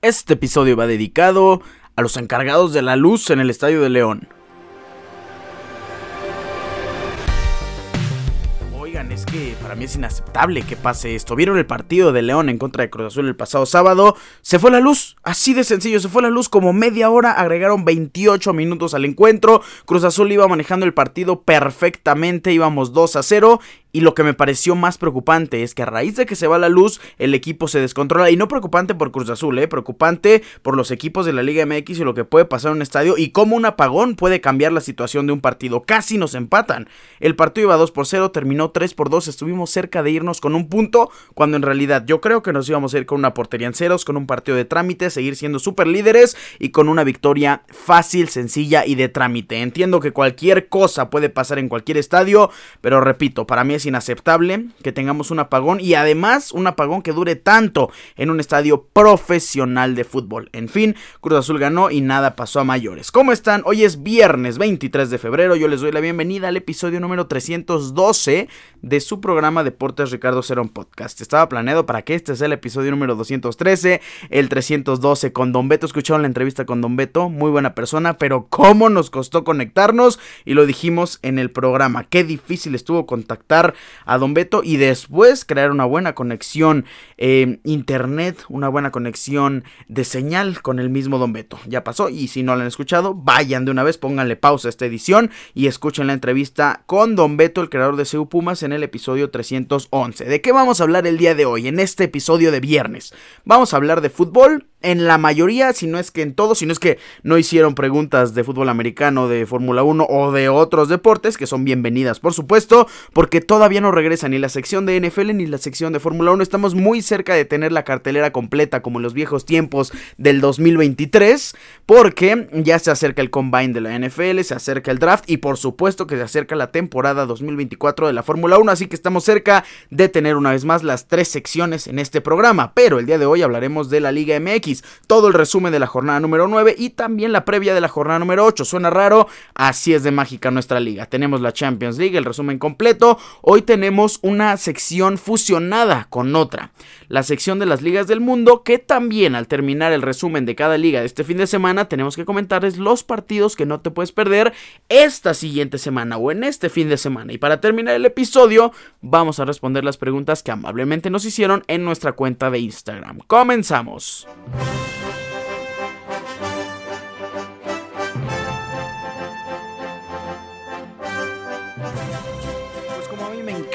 Este episodio va dedicado a los encargados de la luz en el Estadio de León. Oigan, es que para mí es inaceptable que pase esto. ¿Vieron el partido de León en contra de Cruz Azul el pasado sábado? Se fue la luz, así de sencillo, se fue la luz como media hora, agregaron 28 minutos al encuentro. Cruz Azul iba manejando el partido perfectamente, íbamos 2 a 0 y lo que me pareció más preocupante es que a raíz de que se va la luz, el equipo se descontrola. Y no preocupante por Cruz Azul, ¿eh? preocupante por los equipos de la Liga MX y lo que puede pasar en un estadio y cómo un apagón puede cambiar la situación de un partido. Casi nos empatan. El partido iba 2 por 0, terminó 3 por 2. Estuvimos cerca de irnos con un punto, cuando en realidad yo creo que nos íbamos a ir con una portería en ceros, con un partido de trámite, seguir siendo super líderes y con una victoria fácil, sencilla y de trámite. Entiendo que cualquier cosa puede pasar en cualquier estadio, pero repito, para mí es inaceptable que tengamos un apagón y además un apagón que dure tanto en un estadio profesional de fútbol. En fin, Cruz Azul ganó y nada pasó a mayores. ¿Cómo están? Hoy es viernes 23 de febrero. Yo les doy la bienvenida al episodio número 312 de su programa Deportes Ricardo Cerón Podcast. Estaba planeado para que este sea el episodio número 213, el 312 con Don Beto. Escucharon la entrevista con Don Beto, muy buena persona, pero cómo nos costó conectarnos y lo dijimos en el programa. Qué difícil estuvo contactar a Don Beto y después crear una buena conexión eh, internet, una buena conexión de señal con el mismo Don Beto. Ya pasó y si no lo han escuchado, vayan de una vez, pónganle pausa a esta edición y escuchen la entrevista con Don Beto, el creador de CU Pumas, en el episodio 311. ¿De qué vamos a hablar el día de hoy, en este episodio de viernes? Vamos a hablar de fútbol en la mayoría, si no es que en todos, si no es que no hicieron preguntas de fútbol americano, de Fórmula 1 o de otros deportes, que son bienvenidas, por supuesto, porque todavía no regresa ni la sección de NFL ni la sección de Fórmula 1. Estamos muy cerca de tener la cartelera completa, como en los viejos tiempos del 2023, porque ya se acerca el combine de la NFL, se acerca el draft y por supuesto que se acerca la temporada 2024 de la Fórmula 1, así que estamos cerca de tener una vez más las tres secciones en este programa. Pero el día de hoy hablaremos de la Liga MX todo el resumen de la jornada número 9 y también la previa de la jornada número 8. Suena raro, así es de mágica nuestra liga. Tenemos la Champions League, el resumen completo. Hoy tenemos una sección fusionada con otra, la sección de las ligas del mundo, que también al terminar el resumen de cada liga de este fin de semana, tenemos que comentarles los partidos que no te puedes perder esta siguiente semana o en este fin de semana. Y para terminar el episodio, vamos a responder las preguntas que amablemente nos hicieron en nuestra cuenta de Instagram. Comenzamos. Bye.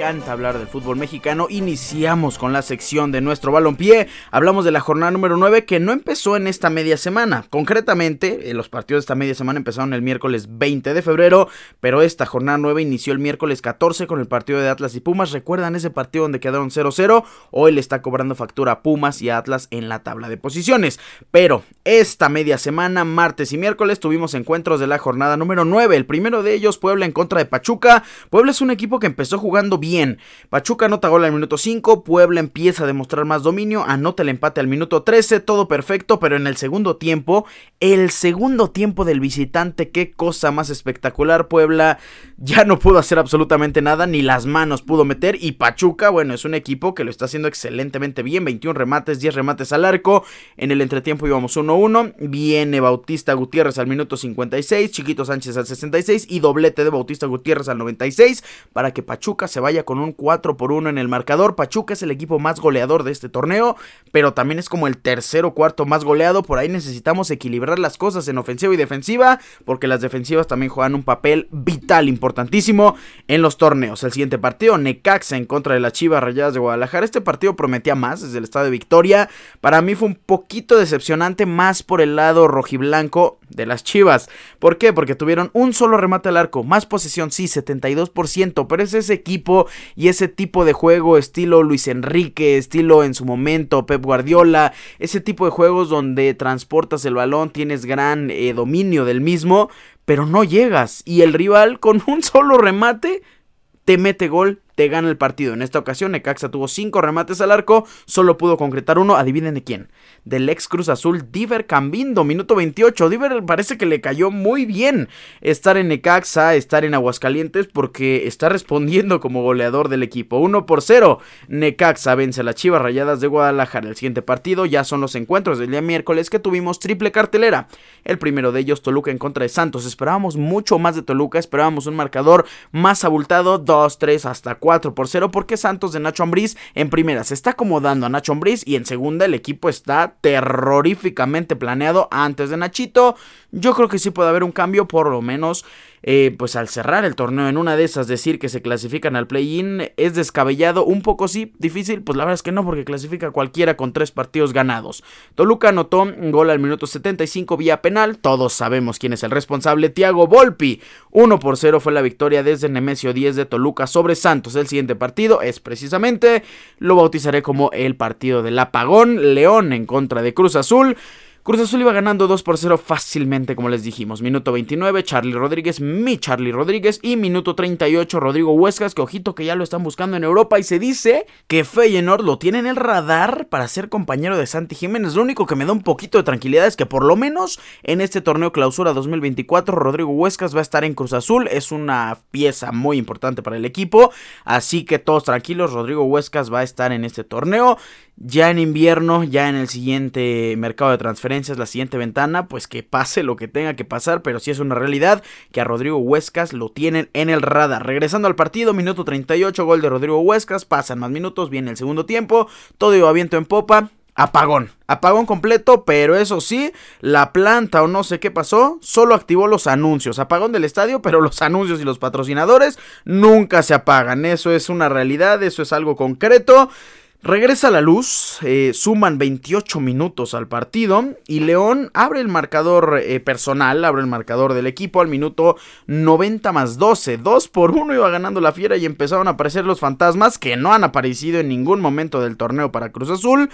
Encanta hablar del fútbol mexicano, iniciamos con la sección de nuestro balompié. Hablamos de la jornada número 9 que no empezó en esta media semana. Concretamente, eh, los partidos de esta media semana empezaron el miércoles 20 de febrero, pero esta jornada 9 inició el miércoles 14 con el partido de Atlas y Pumas. ¿Recuerdan ese partido donde quedaron 0-0? Hoy le está cobrando factura a Pumas y Atlas en la tabla de posiciones. Pero esta media semana, martes y miércoles, tuvimos encuentros de la jornada número 9. El primero de ellos, Puebla en contra de Pachuca. Puebla es un equipo que empezó jugando bien Pachuca anota gol al minuto 5, Puebla empieza a demostrar más dominio, anota el empate al minuto 13, todo perfecto, pero en el segundo tiempo, el segundo tiempo del visitante, qué cosa más espectacular, Puebla ya no pudo hacer absolutamente nada, ni las manos pudo meter, y Pachuca, bueno, es un equipo que lo está haciendo excelentemente bien, 21 remates, 10 remates al arco, en el entretiempo íbamos 1-1, viene Bautista Gutiérrez al minuto 56, Chiquito Sánchez al 66 y doblete de Bautista Gutiérrez al 96 para que Pachuca se vaya con un 4 por 1 en el marcador. Pachuca es el equipo más goleador de este torneo, pero también es como el tercero cuarto más goleado. Por ahí necesitamos equilibrar las cosas en ofensiva y defensiva, porque las defensivas también juegan un papel vital, importantísimo en los torneos. El siguiente partido, Necaxa en contra de las Chivas Rayadas de Guadalajara. Este partido prometía más desde el estado de Victoria. Para mí fue un poquito decepcionante, más por el lado rojiblanco de las Chivas. ¿Por qué? Porque tuvieron un solo remate al arco, más posesión, sí, 72%, pero es ese equipo y ese tipo de juego estilo Luis Enrique, estilo en su momento Pep Guardiola, ese tipo de juegos donde transportas el balón, tienes gran eh, dominio del mismo, pero no llegas y el rival con un solo remate te mete gol te gana el partido. En esta ocasión, Necaxa tuvo cinco remates al arco, solo pudo concretar uno. Adivinen de quién. Del ex Cruz Azul, Diver Cambindo, minuto 28. Diver parece que le cayó muy bien estar en Necaxa, estar en Aguascalientes, porque está respondiendo como goleador del equipo. 1 por 0. Necaxa vence a las Chivas Rayadas de Guadalajara. El siguiente partido ya son los encuentros del día miércoles que tuvimos triple cartelera. El primero de ellos, Toluca en contra de Santos. Esperábamos mucho más de Toluca, esperábamos un marcador más abultado, 2, 3, hasta 4 por 0, porque Santos de Nacho Ambriz en primera se está acomodando a Nacho Ambriz y en segunda el equipo está terroríficamente planeado antes de Nachito. Yo creo que sí puede haber un cambio, por lo menos eh, pues al cerrar el torneo en una de esas decir que se clasifican al play-in es descabellado, un poco sí, difícil, pues la verdad es que no porque clasifica cualquiera con tres partidos ganados. Toluca anotó un gol al minuto 75 vía penal, todos sabemos quién es el responsable, Tiago Volpi. 1 por 0 fue la victoria desde Nemesio 10 de Toluca sobre Santos. El siguiente partido es precisamente, lo bautizaré como el partido del apagón, León en contra de Cruz Azul. Cruz Azul iba ganando 2 por 0 fácilmente, como les dijimos. Minuto 29, Charlie Rodríguez, mi Charlie Rodríguez. Y minuto 38, Rodrigo Huescas, que ojito que ya lo están buscando en Europa. Y se dice que Feyenoord lo tiene en el radar para ser compañero de Santi Jiménez. Lo único que me da un poquito de tranquilidad es que por lo menos en este torneo clausura 2024, Rodrigo Huescas va a estar en Cruz Azul. Es una pieza muy importante para el equipo. Así que todos tranquilos, Rodrigo Huescas va a estar en este torneo ya en invierno, ya en el siguiente mercado de transferencias, la siguiente ventana, pues que pase lo que tenga que pasar, pero sí es una realidad que a Rodrigo Huescas lo tienen en el radar. Regresando al partido, minuto 38, gol de Rodrigo Huescas, pasan más minutos, viene el segundo tiempo, todo iba viento en popa, apagón. Apagón completo, pero eso sí, la planta o no sé qué pasó, solo activó los anuncios. Apagón del estadio, pero los anuncios y los patrocinadores nunca se apagan. Eso es una realidad, eso es algo concreto. Regresa la luz, eh, suman 28 minutos al partido y León abre el marcador eh, personal, abre el marcador del equipo al minuto 90 más 12. 2 por 1 iba ganando la fiera y empezaron a aparecer los fantasmas que no han aparecido en ningún momento del torneo para Cruz Azul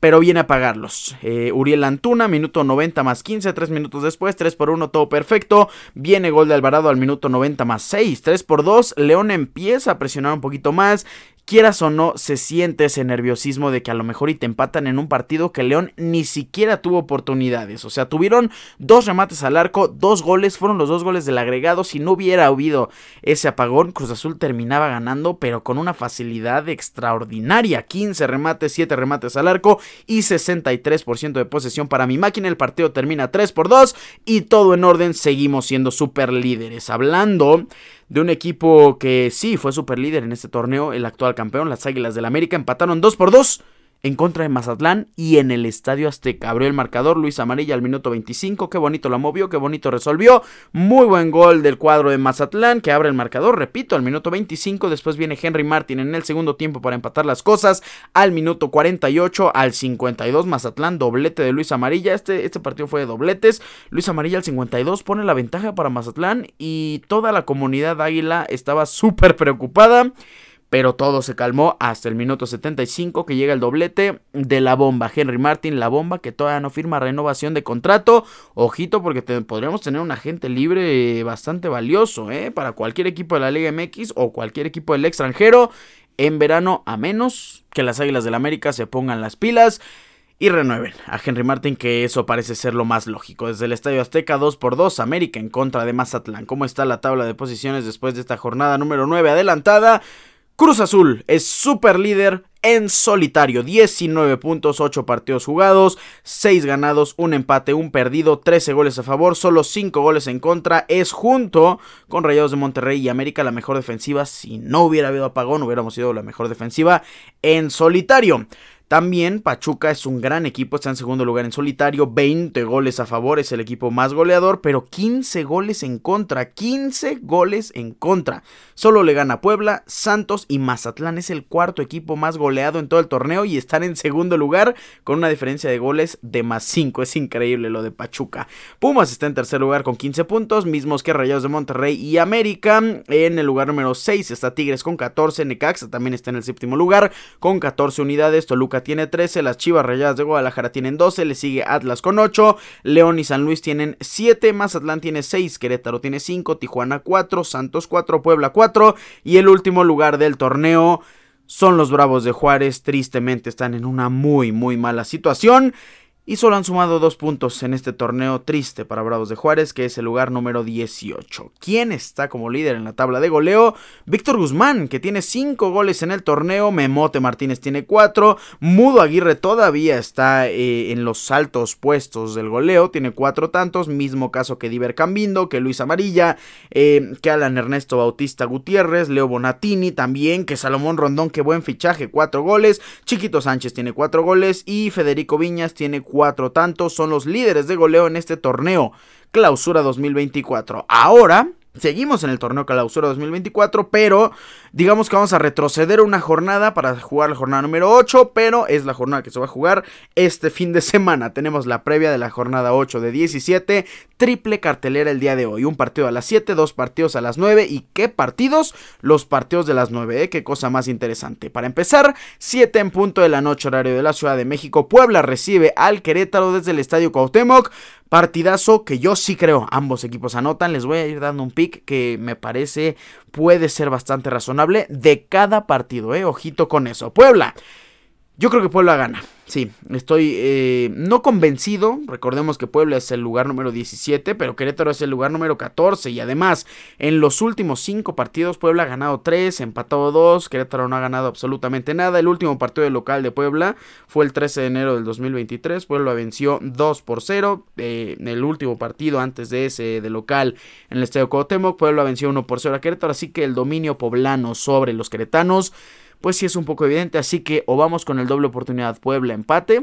pero viene a pagarlos. Eh, Uriel Antuna, minuto 90 más 15, 3 minutos después, 3 por 1, todo perfecto. Viene gol de Alvarado al minuto 90 más 6, 3 por 2. León empieza a presionar un poquito más quieras o no, se siente ese nerviosismo de que a lo mejor y te empatan en un partido que León ni siquiera tuvo oportunidades. O sea, tuvieron dos remates al arco, dos goles, fueron los dos goles del agregado. Si no hubiera habido ese apagón, Cruz Azul terminaba ganando, pero con una facilidad extraordinaria. 15 remates, 7 remates al arco y 63% de posesión para mi máquina. El partido termina 3 por 2 y todo en orden. Seguimos siendo super líderes. Hablando de un equipo que sí fue super líder en este torneo, el actual campeón, las Águilas del América, empataron 2 por 2 en contra de Mazatlán y en el Estadio Azteca. Abrió el marcador Luis Amarilla al minuto 25. Qué bonito la movió, qué bonito resolvió. Muy buen gol del cuadro de Mazatlán que abre el marcador, repito, al minuto 25. Después viene Henry Martin en el segundo tiempo para empatar las cosas. Al minuto 48, al 52, Mazatlán, doblete de Luis Amarilla. Este, este partido fue de dobletes. Luis Amarilla al 52 pone la ventaja para Mazatlán y toda la comunidad águila estaba súper preocupada pero todo se calmó hasta el minuto 75 que llega el doblete de la bomba. Henry Martin, la bomba que todavía no firma renovación de contrato. Ojito porque podríamos tener un agente libre bastante valioso ¿eh? para cualquier equipo de la Liga MX o cualquier equipo del extranjero en verano a menos que las Águilas del América se pongan las pilas y renueven a Henry Martin, que eso parece ser lo más lógico. Desde el Estadio Azteca 2 por 2 América en contra de Mazatlán. ¿Cómo está la tabla de posiciones después de esta jornada número 9 adelantada? Cruz Azul es super líder en solitario. 19 puntos, 8 partidos jugados, 6 ganados, 1 empate, 1 perdido, 13 goles a favor, solo 5 goles en contra. Es junto con Rayados de Monterrey y América la mejor defensiva. Si no hubiera habido apagón, hubiéramos sido la mejor defensiva en solitario. También Pachuca es un gran equipo, está en segundo lugar en solitario, 20 goles a favor, es el equipo más goleador, pero 15 goles en contra, 15 goles en contra. Solo le gana Puebla, Santos y Mazatlán es el cuarto equipo más goleado en todo el torneo y están en segundo lugar con una diferencia de goles de más 5. Es increíble lo de Pachuca. Pumas está en tercer lugar con 15 puntos, mismos que Rayados de Monterrey y América. En el lugar número 6 está Tigres con 14, Necaxa también está en el séptimo lugar con 14 unidades, Toluca Tiene 13, las Chivas Rayadas de Guadalajara tienen 12, le sigue Atlas con 8, León y San Luis tienen 7, Mazatlán tiene 6, Querétaro tiene 5, Tijuana 4, Santos 4, Puebla 4 y el último lugar del torneo son los Bravos de Juárez, tristemente están en una muy muy mala situación y solo han sumado dos puntos en este torneo triste para Bravos de Juárez, que es el lugar número 18. ¿Quién está como líder en la tabla de goleo? Víctor Guzmán, que tiene 5 goles en el torneo, Memote Martínez tiene 4, Mudo Aguirre todavía está eh, en los altos puestos del goleo, tiene 4 tantos, mismo caso que Diver Cambindo, que Luis Amarilla, eh, que Alan Ernesto Bautista Gutiérrez, Leo Bonatini también, que Salomón Rondón, que buen fichaje, 4 goles, Chiquito Sánchez tiene 4 goles y Federico Viñas tiene 4 cuatro tantos, son los líderes de goleo en este torneo. Clausura 2024. Ahora Seguimos en el torneo clausura 2024, pero digamos que vamos a retroceder una jornada para jugar la jornada número 8, pero es la jornada que se va a jugar este fin de semana. Tenemos la previa de la jornada 8 de 17, triple cartelera el día de hoy. Un partido a las 7, dos partidos a las 9 y ¿qué partidos? Los partidos de las 9, ¿eh? Qué cosa más interesante. Para empezar, 7 en punto de la noche horario de la Ciudad de México. Puebla recibe al Querétaro desde el Estadio Cuauhtémoc. Partidazo que yo sí creo, ambos equipos anotan, les voy a ir dando un pick que me parece puede ser bastante razonable de cada partido, eh, ojito con eso. Puebla, yo creo que Puebla gana. Sí, estoy eh, no convencido. Recordemos que Puebla es el lugar número 17, pero Querétaro es el lugar número 14. Y además, en los últimos 5 partidos, Puebla ha ganado 3, empatado 2. Querétaro no ha ganado absolutamente nada. El último partido de local de Puebla fue el 13 de enero del 2023. Puebla venció 2 por 0. Eh, el último partido antes de ese de local en el Estadio Cuauhtémoc, Puebla venció 1 por 0 a Querétaro. Así que el dominio poblano sobre los queretanos pues sí es un poco evidente. Así que o vamos con el doble oportunidad Puebla empate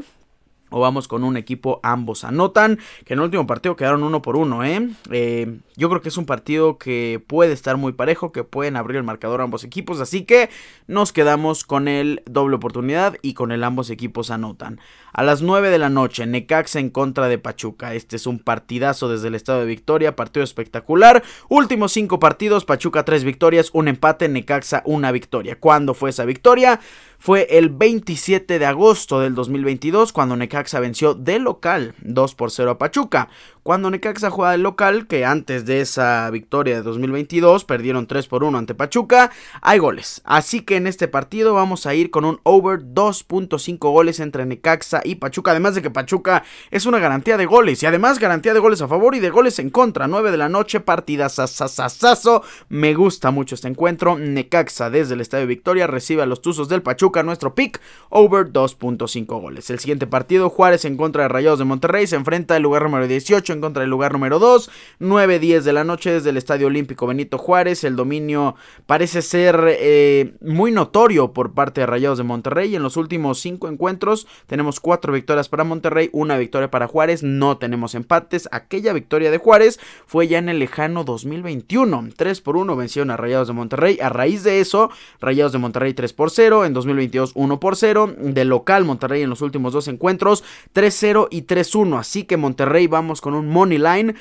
o vamos con un equipo, ambos anotan, que en el último partido quedaron uno por uno, ¿eh? ¿eh? Yo creo que es un partido que puede estar muy parejo, que pueden abrir el marcador ambos equipos, así que nos quedamos con el doble oportunidad y con el ambos equipos anotan. A las 9 de la noche, Necaxa en contra de Pachuca. Este es un partidazo desde el estado de Victoria, partido espectacular. Últimos cinco partidos, Pachuca tres victorias, un empate, Necaxa una victoria. ¿Cuándo fue esa victoria? Fue el 27 de agosto del 2022 cuando Necaxa venció de local 2 por 0 a Pachuca. Cuando Necaxa juega de local, que antes de esa victoria de 2022 perdieron 3 por 1 ante Pachuca, hay goles. Así que en este partido vamos a ir con un over 2.5 goles entre Necaxa y Pachuca. Además de que Pachuca es una garantía de goles y además garantía de goles a favor y de goles en contra. 9 de la noche, partida sasasasazo. Me gusta mucho este encuentro. Necaxa desde el Estadio Victoria recibe a los Tuzos del Pachuca. Nuestro pick over 2.5 goles. El siguiente partido, Juárez en contra de Rayados de Monterrey, se enfrenta al lugar número 18 contra el lugar número 2. 9-10 de la noche desde el Estadio Olímpico Benito Juárez. El dominio parece ser eh, muy notorio por parte de Rayados de Monterrey. En los últimos 5 encuentros tenemos 4 victorias para Monterrey, una victoria para Juárez. No tenemos empates. Aquella victoria de Juárez fue ya en el lejano 2021. 3 por 1 vencieron a Rayados de Monterrey. A raíz de eso, Rayados de Monterrey 3 por 0. En 2022 1 por 0. De local Monterrey en los últimos dos encuentros 3-0 y 3-1. Así que Monterrey vamos con un money line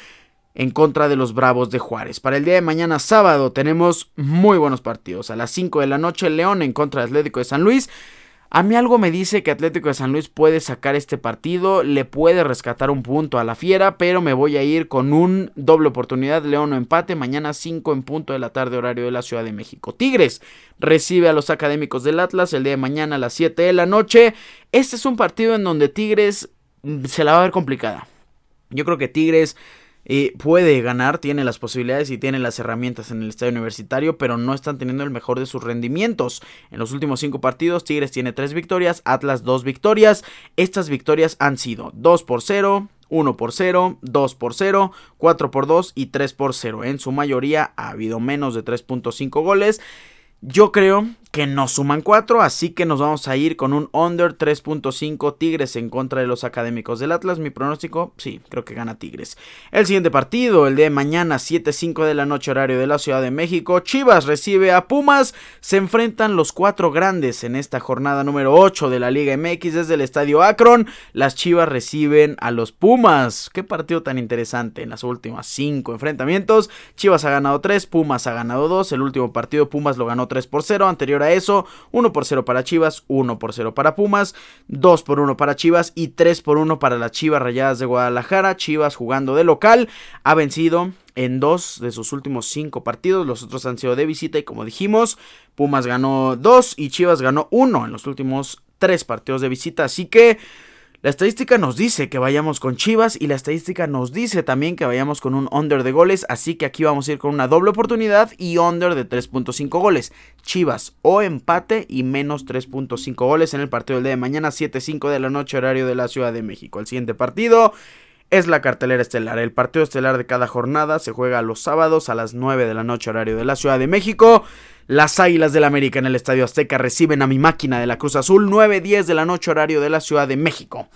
en contra de los Bravos de Juárez. Para el día de mañana sábado tenemos muy buenos partidos. A las 5 de la noche León en contra de Atlético de San Luis. A mí algo me dice que Atlético de San Luis puede sacar este partido, le puede rescatar un punto a la fiera, pero me voy a ir con un doble oportunidad, León o empate, mañana 5 en punto de la tarde horario de la Ciudad de México. Tigres recibe a los académicos del Atlas el día de mañana a las 7 de la noche. Este es un partido en donde Tigres se la va a ver complicada. Yo creo que Tigres eh, puede ganar, tiene las posibilidades y tiene las herramientas en el estadio universitario, pero no están teniendo el mejor de sus rendimientos. En los últimos cinco partidos, Tigres tiene tres victorias, Atlas dos victorias. Estas victorias han sido 2 por 0, 1 por 0, 2 por 0, 4 por 2 y 3 por 0. En su mayoría ha habido menos de 3.5 goles. Yo creo que nos suman 4, así que nos vamos a ir con un under 3.5 Tigres en contra de los académicos del Atlas. Mi pronóstico, sí, creo que gana Tigres. El siguiente partido, el de mañana 7.5 de la noche horario de la Ciudad de México. Chivas recibe a Pumas. Se enfrentan los cuatro grandes en esta jornada número 8 de la Liga MX desde el Estadio Akron. Las Chivas reciben a los Pumas. Qué partido tan interesante en las últimas 5 enfrentamientos. Chivas ha ganado 3, Pumas ha ganado 2. El último partido Pumas lo ganó 3 por 0. Anterior a a eso, 1 por 0 para Chivas, 1 por 0 para Pumas, 2 por 1 para Chivas y 3 por 1 para las Chivas Rayadas de Guadalajara. Chivas jugando de local ha vencido en dos de sus últimos cinco partidos. Los otros han sido de visita y como dijimos, Pumas ganó dos y Chivas ganó uno en los últimos tres partidos de visita. Así que la estadística nos dice que vayamos con Chivas y la estadística nos dice también que vayamos con un under de goles. Así que aquí vamos a ir con una doble oportunidad y under de 3.5 goles. Chivas o empate y menos 3.5 goles en el partido del día de mañana, 7.5 de la noche, horario de la Ciudad de México. El siguiente partido es la cartelera estelar. El partido estelar de cada jornada se juega los sábados a las 9 de la noche horario de la Ciudad de México. Las Águilas del América en el Estadio Azteca reciben a mi máquina de la Cruz Azul 9-10 de la noche horario de la Ciudad de México.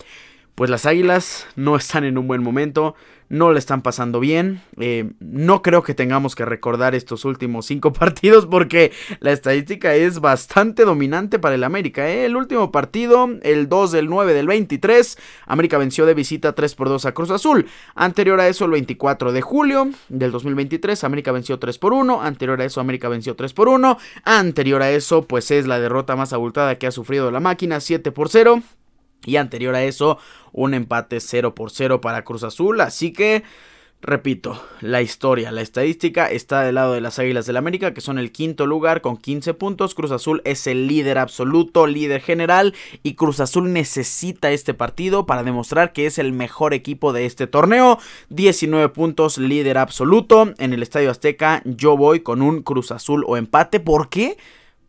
Pues las Águilas no están en un buen momento no le están pasando bien. Eh, no creo que tengamos que recordar estos últimos cinco partidos porque la estadística es bastante dominante para el América. ¿eh? El último partido, el 2 del 9 del 23, América venció de visita 3 por 2 a Cruz Azul. Anterior a eso, el 24 de julio del 2023, América venció 3 por 1. Anterior a eso, América venció 3 por 1. Anterior a eso, pues es la derrota más abultada que ha sufrido la máquina, 7 por 0. Y anterior a eso, un empate 0 por 0 para Cruz Azul. Así que, repito, la historia, la estadística está del lado de las Águilas del América, que son el quinto lugar con 15 puntos. Cruz Azul es el líder absoluto, líder general. Y Cruz Azul necesita este partido para demostrar que es el mejor equipo de este torneo. 19 puntos, líder absoluto. En el Estadio Azteca yo voy con un Cruz Azul o empate. ¿Por qué?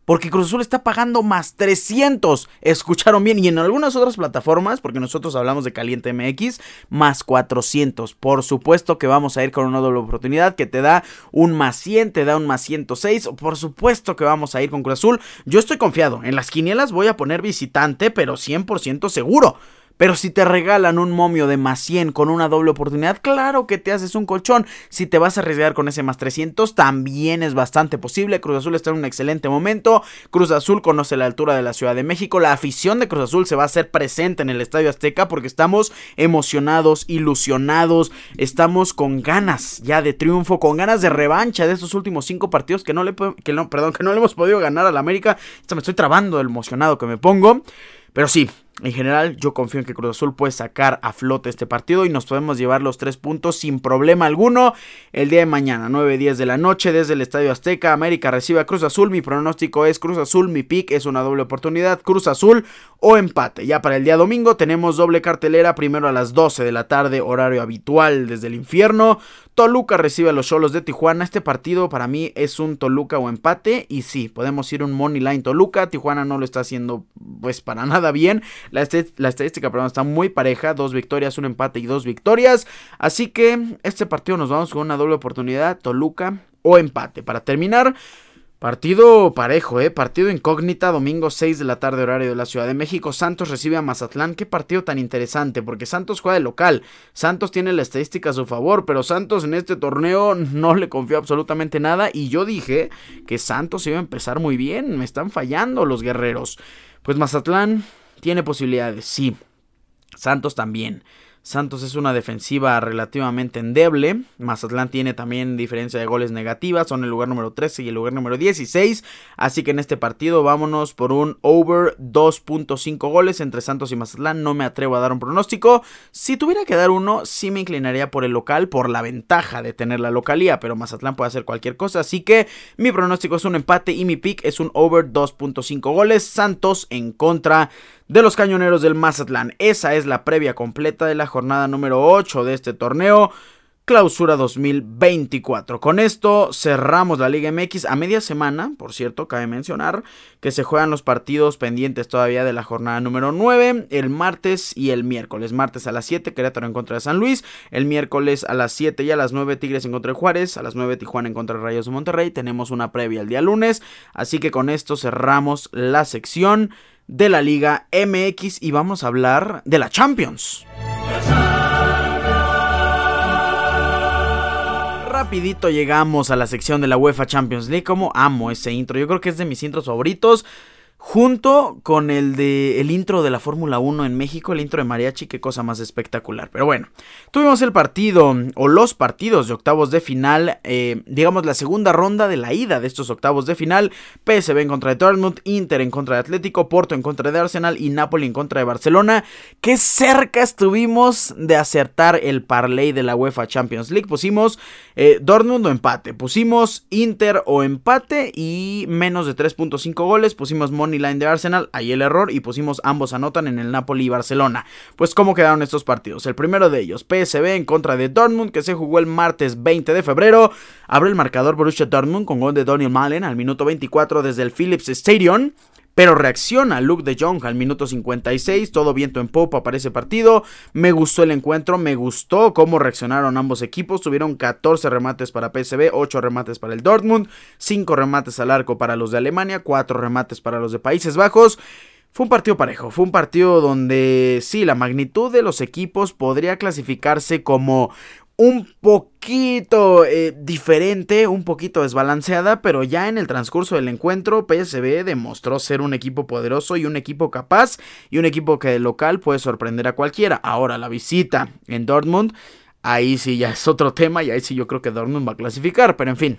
Cruz Azul está pagando más 300. Escucharon bien. Y en algunas otras plataformas, porque nosotros hablamos de Caliente MX, más 400. Por supuesto que vamos a ir con una doble oportunidad que te da un más 100, te da un más 106. Por supuesto que vamos a ir con Cruz Azul. Yo estoy confiado. En las quinielas voy a poner visitante, pero 100% seguro. Pero si te regalan un momio de más 100 con una doble oportunidad, claro que te haces un colchón. Si te vas a arriesgar con ese más 300, también es bastante posible. Cruz Azul está en un excelente momento. Cruz Azul conoce la altura de la Ciudad de México. La afición de Cruz Azul se va a hacer presente en el Estadio Azteca porque estamos emocionados, ilusionados. Estamos con ganas ya de triunfo, con ganas de revancha de estos últimos cinco partidos que no le, que no, perdón, que no hemos podido ganar al América. Me estoy trabando el emocionado que me pongo. Pero sí, en general, yo confío en que Cruz Azul puede sacar a flote este partido y nos podemos llevar los tres puntos sin problema alguno. El día de mañana, 9-10 de la noche, desde el Estadio Azteca, América recibe a Cruz Azul. Mi pronóstico es Cruz Azul, mi pick es una doble oportunidad, Cruz Azul o empate. Ya para el día domingo tenemos doble cartelera, primero a las 12 de la tarde, horario habitual desde el infierno. Toluca recibe a los Cholos de Tijuana. Este partido para mí es un Toluca o empate. Y sí, podemos ir un Money Line Toluca. Tijuana no lo está haciendo pues para nada bien. La, estadística perdón, está muy pareja. Dos victorias, un empate y dos victorias. Así que este partido nos vamos con una doble oportunidad. Toluca o empate. Para terminar. Partido parejo, ¿eh? Partido incógnita, domingo 6 de la tarde horario de la Ciudad de México. Santos recibe a Mazatlán. Qué partido tan interesante, porque Santos juega de local. Santos tiene la estadística a su favor, pero Santos en este torneo no le confió absolutamente nada. Y yo dije que Santos iba a empezar muy bien. Me están fallando los guerreros. Pues Mazatlán tiene posibilidades, sí. Santos también. Santos es una defensiva relativamente endeble. Mazatlán tiene también diferencia de goles negativas. Son el lugar número 13 y el lugar número 16. Así que en este partido vámonos por un over 2.5 goles entre Santos y Mazatlán. No me atrevo a dar un pronóstico. Si tuviera que dar uno, sí me inclinaría por el local por la ventaja de tener la localía. Pero Mazatlán puede hacer cualquier cosa. Así que mi pronóstico es un empate y mi pick es un over 2.5 goles. Santos en contra de los cañoneros del Mazatlán. Esa es la previa completa de la jornada número 8 de este torneo. Clausura 2024. Con esto cerramos la Liga MX a media semana, por cierto, cabe mencionar que se juegan los partidos pendientes todavía de la jornada número 9, el martes y el miércoles. Martes a las 7, Querétaro en contra de San Luis, el miércoles a las 7 y a las 9, Tigres en contra de Juárez, a las 9, Tijuana en contra de Rayos de Monterrey. Tenemos una previa el día lunes, así que con esto cerramos la sección de la Liga MX y vamos a hablar de la Champions. Rapidito llegamos a la sección de la UEFA Champions League. Como amo ese intro. Yo creo que es de mis intros favoritos. Junto con el de el intro de la Fórmula 1 en México, el intro de mariachi, qué cosa más espectacular. Pero bueno, tuvimos el partido o los partidos de octavos de final, eh, digamos la segunda ronda de la ida de estos octavos de final, PSV en contra de Dortmund, Inter en contra de Atlético, Porto en contra de Arsenal y Napoli en contra de Barcelona. Qué cerca estuvimos de acertar el parlay de la UEFA Champions League. Pusimos eh, Dortmund o empate, pusimos Inter o empate y menos de 3.5 goles, pusimos Money line de Arsenal, ahí el error y pusimos ambos anotan en el Napoli y Barcelona. Pues cómo quedaron estos partidos. El primero de ellos, PSV en contra de Dortmund, que se jugó el martes 20 de febrero. Abre el marcador Borussia Dortmund con gol de Daniel Malen al minuto 24 desde el Philips Stadium. Pero reacciona Luke de Jong al minuto 56, todo viento en popa para ese partido. Me gustó el encuentro, me gustó cómo reaccionaron ambos equipos. Tuvieron 14 remates para PSV, 8 remates para el Dortmund, 5 remates al arco para los de Alemania, 4 remates para los de Países Bajos. Fue un partido parejo, fue un partido donde sí, la magnitud de los equipos podría clasificarse como un poquito eh, diferente, un poquito desbalanceada, pero ya en el transcurso del encuentro PSV demostró ser un equipo poderoso y un equipo capaz y un equipo que de local puede sorprender a cualquiera. Ahora la visita en Dortmund, ahí sí ya es otro tema y ahí sí yo creo que Dortmund va a clasificar, pero en fin.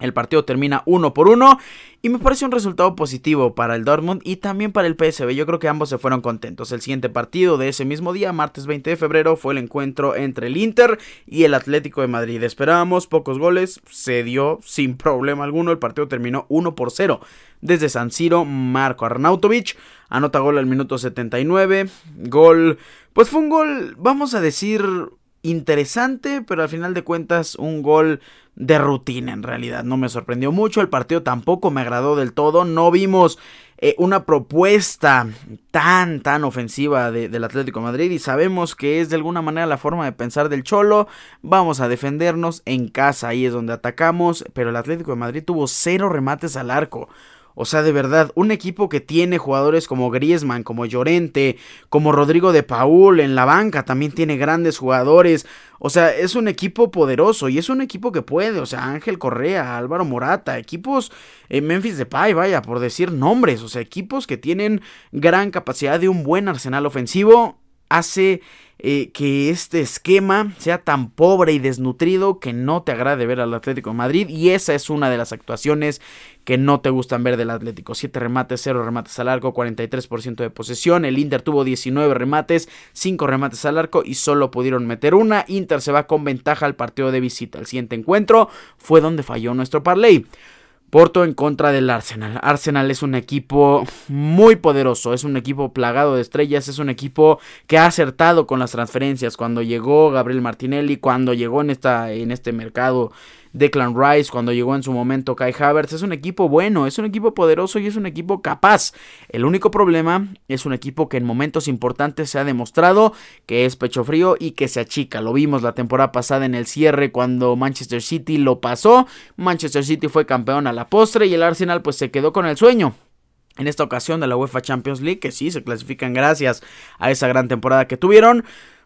El partido termina uno por uno y me parece un resultado positivo para el Dortmund y también para el PSV. Yo creo que ambos se fueron contentos. El siguiente partido de ese mismo día, martes 20 de febrero, fue el encuentro entre el Inter y el Atlético de Madrid. Esperábamos pocos goles, se dio sin problema alguno. El partido terminó 1 por 0. Desde San Siro, Marco Arnautovic anota gol al minuto 79. Gol, pues fue un gol, vamos a decir, interesante, pero al final de cuentas un gol de rutina en realidad. No me sorprendió mucho, el partido tampoco me agradó del todo, no vimos eh, una propuesta tan, tan ofensiva del Atlético de Madrid y sabemos que es de alguna manera la forma de pensar del Cholo. Vamos a defendernos en casa, ahí es donde atacamos, pero el Atlético de Madrid tuvo cero remates al arco. O sea, de verdad, un equipo que tiene jugadores como Griezmann, como Llorente, como Rodrigo de Paul en la banca, también tiene grandes jugadores. O sea, es un equipo poderoso y es un equipo que puede. O sea, Ángel Correa, Álvaro Morata, equipos en Memphis Depay, vaya, por decir nombres. O sea, equipos que tienen gran capacidad de un buen arsenal ofensivo. Hace eh, que este esquema sea tan pobre y desnutrido que no te agrade ver al Atlético de Madrid y esa es una de las actuaciones que no te gustan ver del Atlético. 7 remates, 0 remates al arco, 43% de posesión. El Inter tuvo 19 remates, 5 remates al arco y solo pudieron meter una. Inter se va con ventaja al partido de visita. El siguiente encuentro fue donde falló nuestro parlay. Porto en contra del Arsenal. Arsenal es un equipo muy poderoso, es un equipo plagado de estrellas, es un equipo que ha acertado con las transferencias. Cuando llegó Gabriel Martinelli, cuando llegó en, esta, en este mercado Declan Rice, cuando llegó en su momento Kai Havertz. Es un equipo bueno, es un equipo poderoso y es un equipo capaz. El único problema es un equipo que en momentos importantes se ha demostrado que es pecho frío y que se achica. Lo vimos la temporada pasada en el cierre cuando Manchester City lo pasó. Manchester City fue campeón a la postre y el Arsenal pues se quedó con el sueño en esta ocasión de la UEFA Champions League, que sí se clasifican gracias a esa gran temporada que tuvieron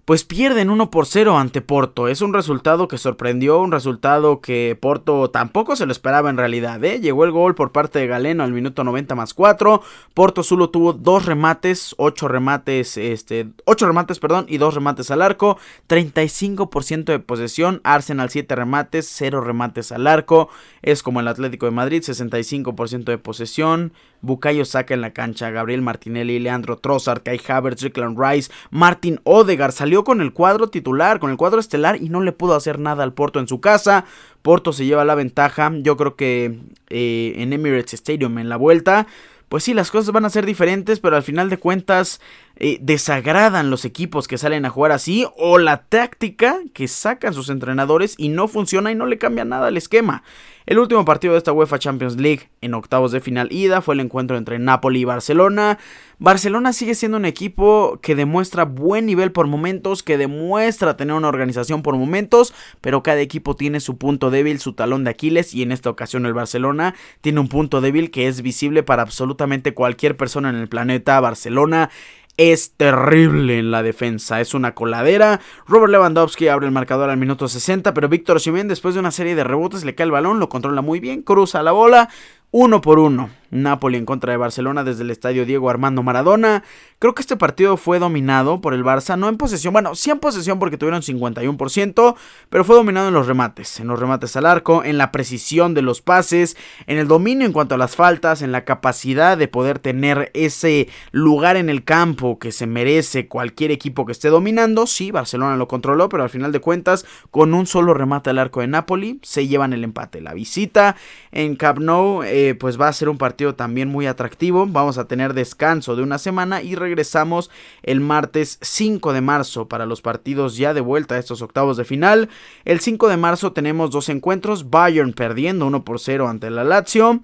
pues pierden 1 por 0 ante Porto. Es un resultado que sorprendió, un resultado que Porto tampoco se lo esperaba en realidad. ¿eh? Llegó el gol por parte de Galeno al minuto 90 más 4. Porto solo tuvo dos remates, 8 remates, este, 8 remates, perdón, y 2 remates al arco. 35% de posesión, Arsenal 7 remates, 0 remates al arco. Es como el Atlético de Madrid, 65% de posesión. Bucayo saca en la cancha, Gabriel Martinelli, Leandro Trossard, Kai Havertz, Rickland Rice, Martin Odegar salió con el cuadro titular, con el cuadro estelar y no le pudo hacer nada al Porto en su casa. Porto se lleva la ventaja. Yo creo que eh, en Emirates Stadium en la vuelta pues sí, las cosas van a ser diferentes, pero al final de cuentas eh, desagradan los equipos que salen a jugar así o la táctica que sacan sus entrenadores y no funciona y no le cambia nada al esquema. El último partido de esta UEFA Champions League en octavos de final ida fue el encuentro entre Napoli y Barcelona. Barcelona sigue siendo un equipo que demuestra buen nivel por momentos, que demuestra tener una organización por momentos, pero cada equipo tiene su punto débil, su talón de Aquiles y en esta ocasión el Barcelona tiene un punto débil que es visible para absolutamente cualquier persona en el planeta. Barcelona es terrible en la defensa, es una coladera. Robert Lewandowski abre el marcador al minuto 60, pero Víctor Osimhen después de una serie de rebotes le cae el balón, lo controla muy bien, cruza la bola. uno por uno. Napoli en contra de Barcelona desde el estadio Diego Armando Maradona. Creo que este partido fue dominado por el Barça, no en posesión, bueno, sí en posesión porque tuvieron 51%, pero fue dominado en los remates, en los remates al arco, en la precisión de los pases, en el dominio en cuanto a las faltas, en la capacidad de poder tener ese lugar en el campo que se merece cualquier equipo que esté dominando. Sí, Barcelona lo controló, pero al final de cuentas, con un solo remate al arco de Napoli, se llevan el empate. La visita en Camp Nou, eh, pues va a ser un partido también muy atractivo. Vamos a tener descanso de una semana y regresamos el martes 5 de marzo para los partidos ya de vuelta a estos octavos de final. El 5 de marzo tenemos dos encuentros, Bayern perdiendo 1 por 0 ante la Lazio.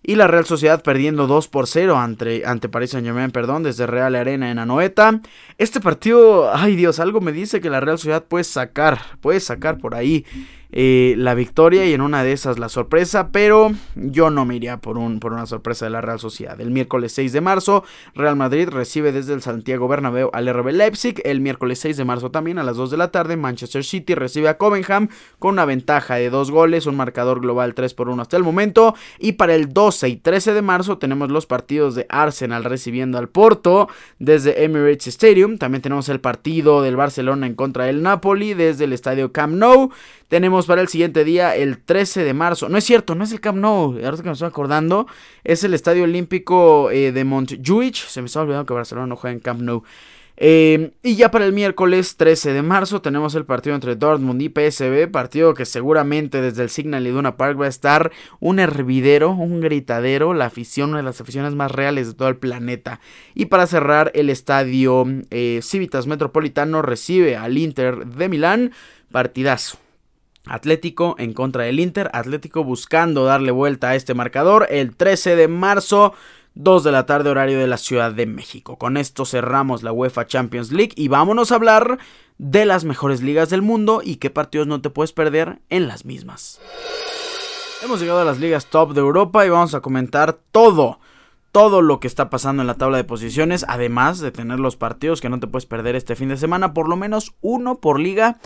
Y la Real Sociedad perdiendo 2 por 0 ante, ante Paris Saint Germain, perdón, desde Real Arena en Anoeta. Este partido, ay Dios, algo me dice que la Real Sociedad puede sacar, puede sacar por ahí eh, la victoria y en una de esas la sorpresa, pero yo no me iría por, un, por una sorpresa de la Real Sociedad. El miércoles 6 de marzo, Real Madrid recibe desde el Santiago Bernabéu al RB Leipzig. El miércoles 6 de marzo también a las 2 de la tarde, Manchester City recibe a Covenham con una ventaja de dos goles, un marcador global 3 por 1 hasta el momento. Y para el 12 y 13 de marzo tenemos los partidos de Arsenal recibiendo al Porto desde Emirates Stadium. También tenemos el partido del Barcelona en contra del Napoli desde el estadio Camp Nou. Tenemos para el siguiente día el 13 de marzo. No es cierto, no es el Camp Nou. Ahora que me estoy acordando, es el Estadio Olímpico eh, de Montjuic. Se me está olvidando que Barcelona no juega en Camp Nou. Eh, y ya para el miércoles 13 de marzo tenemos el partido entre Dortmund y PSB, partido que seguramente desde el Signal Iduna Park va a estar un hervidero, un gritadero, la afición, una de las aficiones más reales de todo el planeta. Y para cerrar, el estadio eh, Civitas Metropolitano recibe al Inter de Milán, partidazo. Atlético en contra del Inter. Atlético buscando darle vuelta a este marcador el 13 de marzo. 2 de la tarde horario de la Ciudad de México. Con esto cerramos la UEFA Champions League y vámonos a hablar de las mejores ligas del mundo y qué partidos no te puedes perder en las mismas. Hemos llegado a las ligas top de Europa y vamos a comentar todo todo lo que está pasando en la tabla de posiciones, además de tener los partidos que no te puedes perder este fin de semana, por lo menos uno por liga,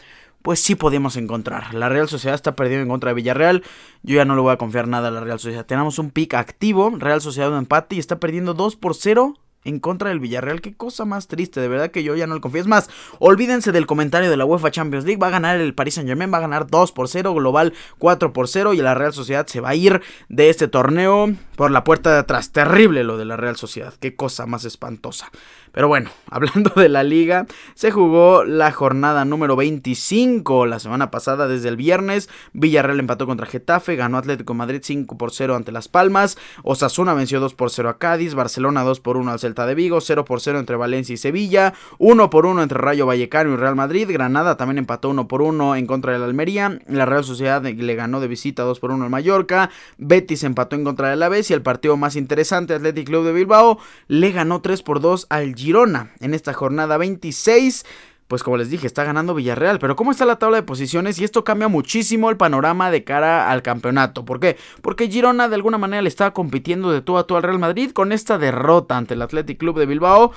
pues sí podemos encontrar. La Real Sociedad está perdiendo en contra de Villarreal. Yo ya no le voy a confiar nada a la Real Sociedad. Tenemos un pick activo, Real Sociedad un empate y está perdiendo 2 por 0 en contra del Villarreal. Qué cosa más triste, de verdad que yo ya no le confío. Es más, olvídense del comentario de la UEFA Champions League. Va a ganar el Paris Saint Germain, va a ganar 2 por 0, global 4 por 0 y la Real Sociedad se va a ir de este torneo por la puerta de atrás. Terrible lo de la Real Sociedad, qué cosa más espantosa. Pero bueno, hablando de la liga, se jugó la jornada número 25 la semana pasada desde el viernes. Villarreal empató contra Getafe, ganó Atlético Madrid 5 por 0 ante Las Palmas. Osasuna venció 2 por 0 a Cádiz, Barcelona 2 por 1 al Celta de Vigo, 0 por 0 entre Valencia y Sevilla, 1 por 1 entre Rayo Vallecano y Real Madrid. Granada también empató 1 por 1 en contra del Almería. La Real Sociedad le ganó de visita 2 por 1 al Mallorca. Betis empató en contra del Aves y el partido más interesante, Athletic Club de Bilbao, le ganó 3 por 2 al Girona en esta jornada 26 pues como les dije, está ganando Villarreal. Pero ¿cómo está la tabla de posiciones? Y esto cambia muchísimo el panorama de cara al campeonato. ¿Por qué? Porque Girona de alguna manera le estaba compitiendo de tú a tú al Real Madrid con esta derrota ante el Athletic Club de Bilbao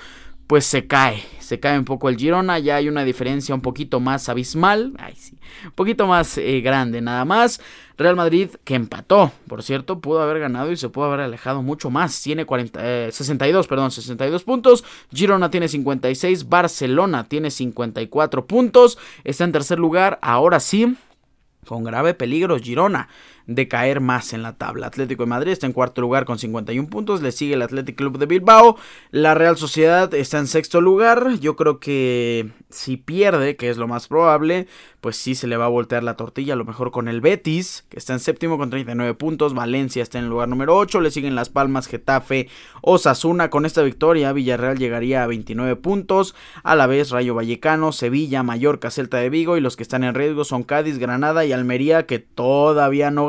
pues se cae, se cae un poco el Girona, ya hay una diferencia un poquito más abismal, ay sí, un poquito más eh, grande nada más. Real Madrid que empató, por cierto, pudo haber ganado y se pudo haber alejado mucho más, tiene 40, 62, eh, perdón, 62 puntos, Girona tiene 56, Barcelona tiene 54 puntos, está en tercer lugar, ahora sí, con grave peligro Girona de caer más en la tabla. Atlético de Madrid está en cuarto lugar con 51 puntos, le sigue el Athletic Club de Bilbao, la Real Sociedad está en sexto lugar, yo creo que si pierde, que es lo más probable, pues sí se le va a voltear la tortilla, a lo mejor con el Betis, que está en séptimo con 39 puntos, Valencia está en el lugar número 8, le siguen Las Palmas, Getafe, Osasuna, con esta victoria Villarreal llegaría a 29 puntos, a la vez Rayo Vallecano, Sevilla, Mallorca, Celta de Vigo y los que están en riesgo son Cádiz, Granada y Almería que todavía no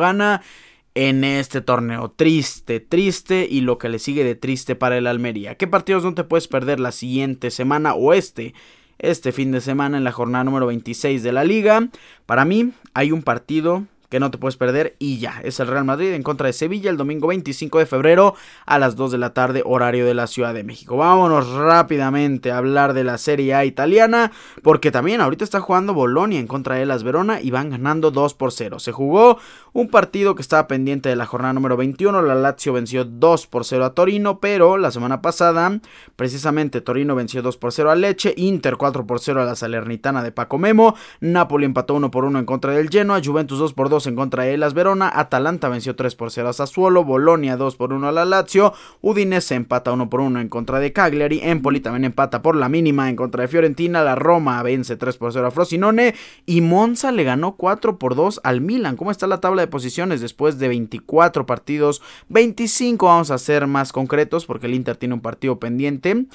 en este torneo. Triste, triste y lo que le sigue de triste para el Almería. ¿Qué partidos no te puedes perder la siguiente semana o este? Este fin de semana en la jornada número 26 de la liga. Para mí hay un partido que no te puedes perder y ya, es el Real Madrid en contra de Sevilla el domingo 25 de febrero a las 2 de la tarde horario de la Ciudad de México. Vámonos rápidamente a hablar de la Serie A italiana porque también ahorita está jugando Bolonia en contra de las Verona y van ganando 2 por 0. Se jugó un partido que estaba pendiente de la jornada número 21, la Lazio venció 2 por 0 a Torino, pero la semana pasada precisamente Torino venció 2 por 0 a Leche, Inter 4 por 0 a la Salernitana de Paco Memo, Napoli empató 1 por 1 en contra del Genoa, Juventus 2 por 2 en contra de las Verona, Atalanta venció 3 por 0 a Sassuolo, Bolonia 2 por 1 a la Lazio, Udinese empata 1 por 1 en contra de Cagliari, Empoli también empata por la mínima en contra de Fiorentina, la Roma vence 3 por 0 a Frosinone y Monza le ganó 4 por 2 al Milan. ¿Cómo está la tabla de posiciones después de 24 partidos? 25 vamos a ser más concretos porque el Inter tiene un partido pendiente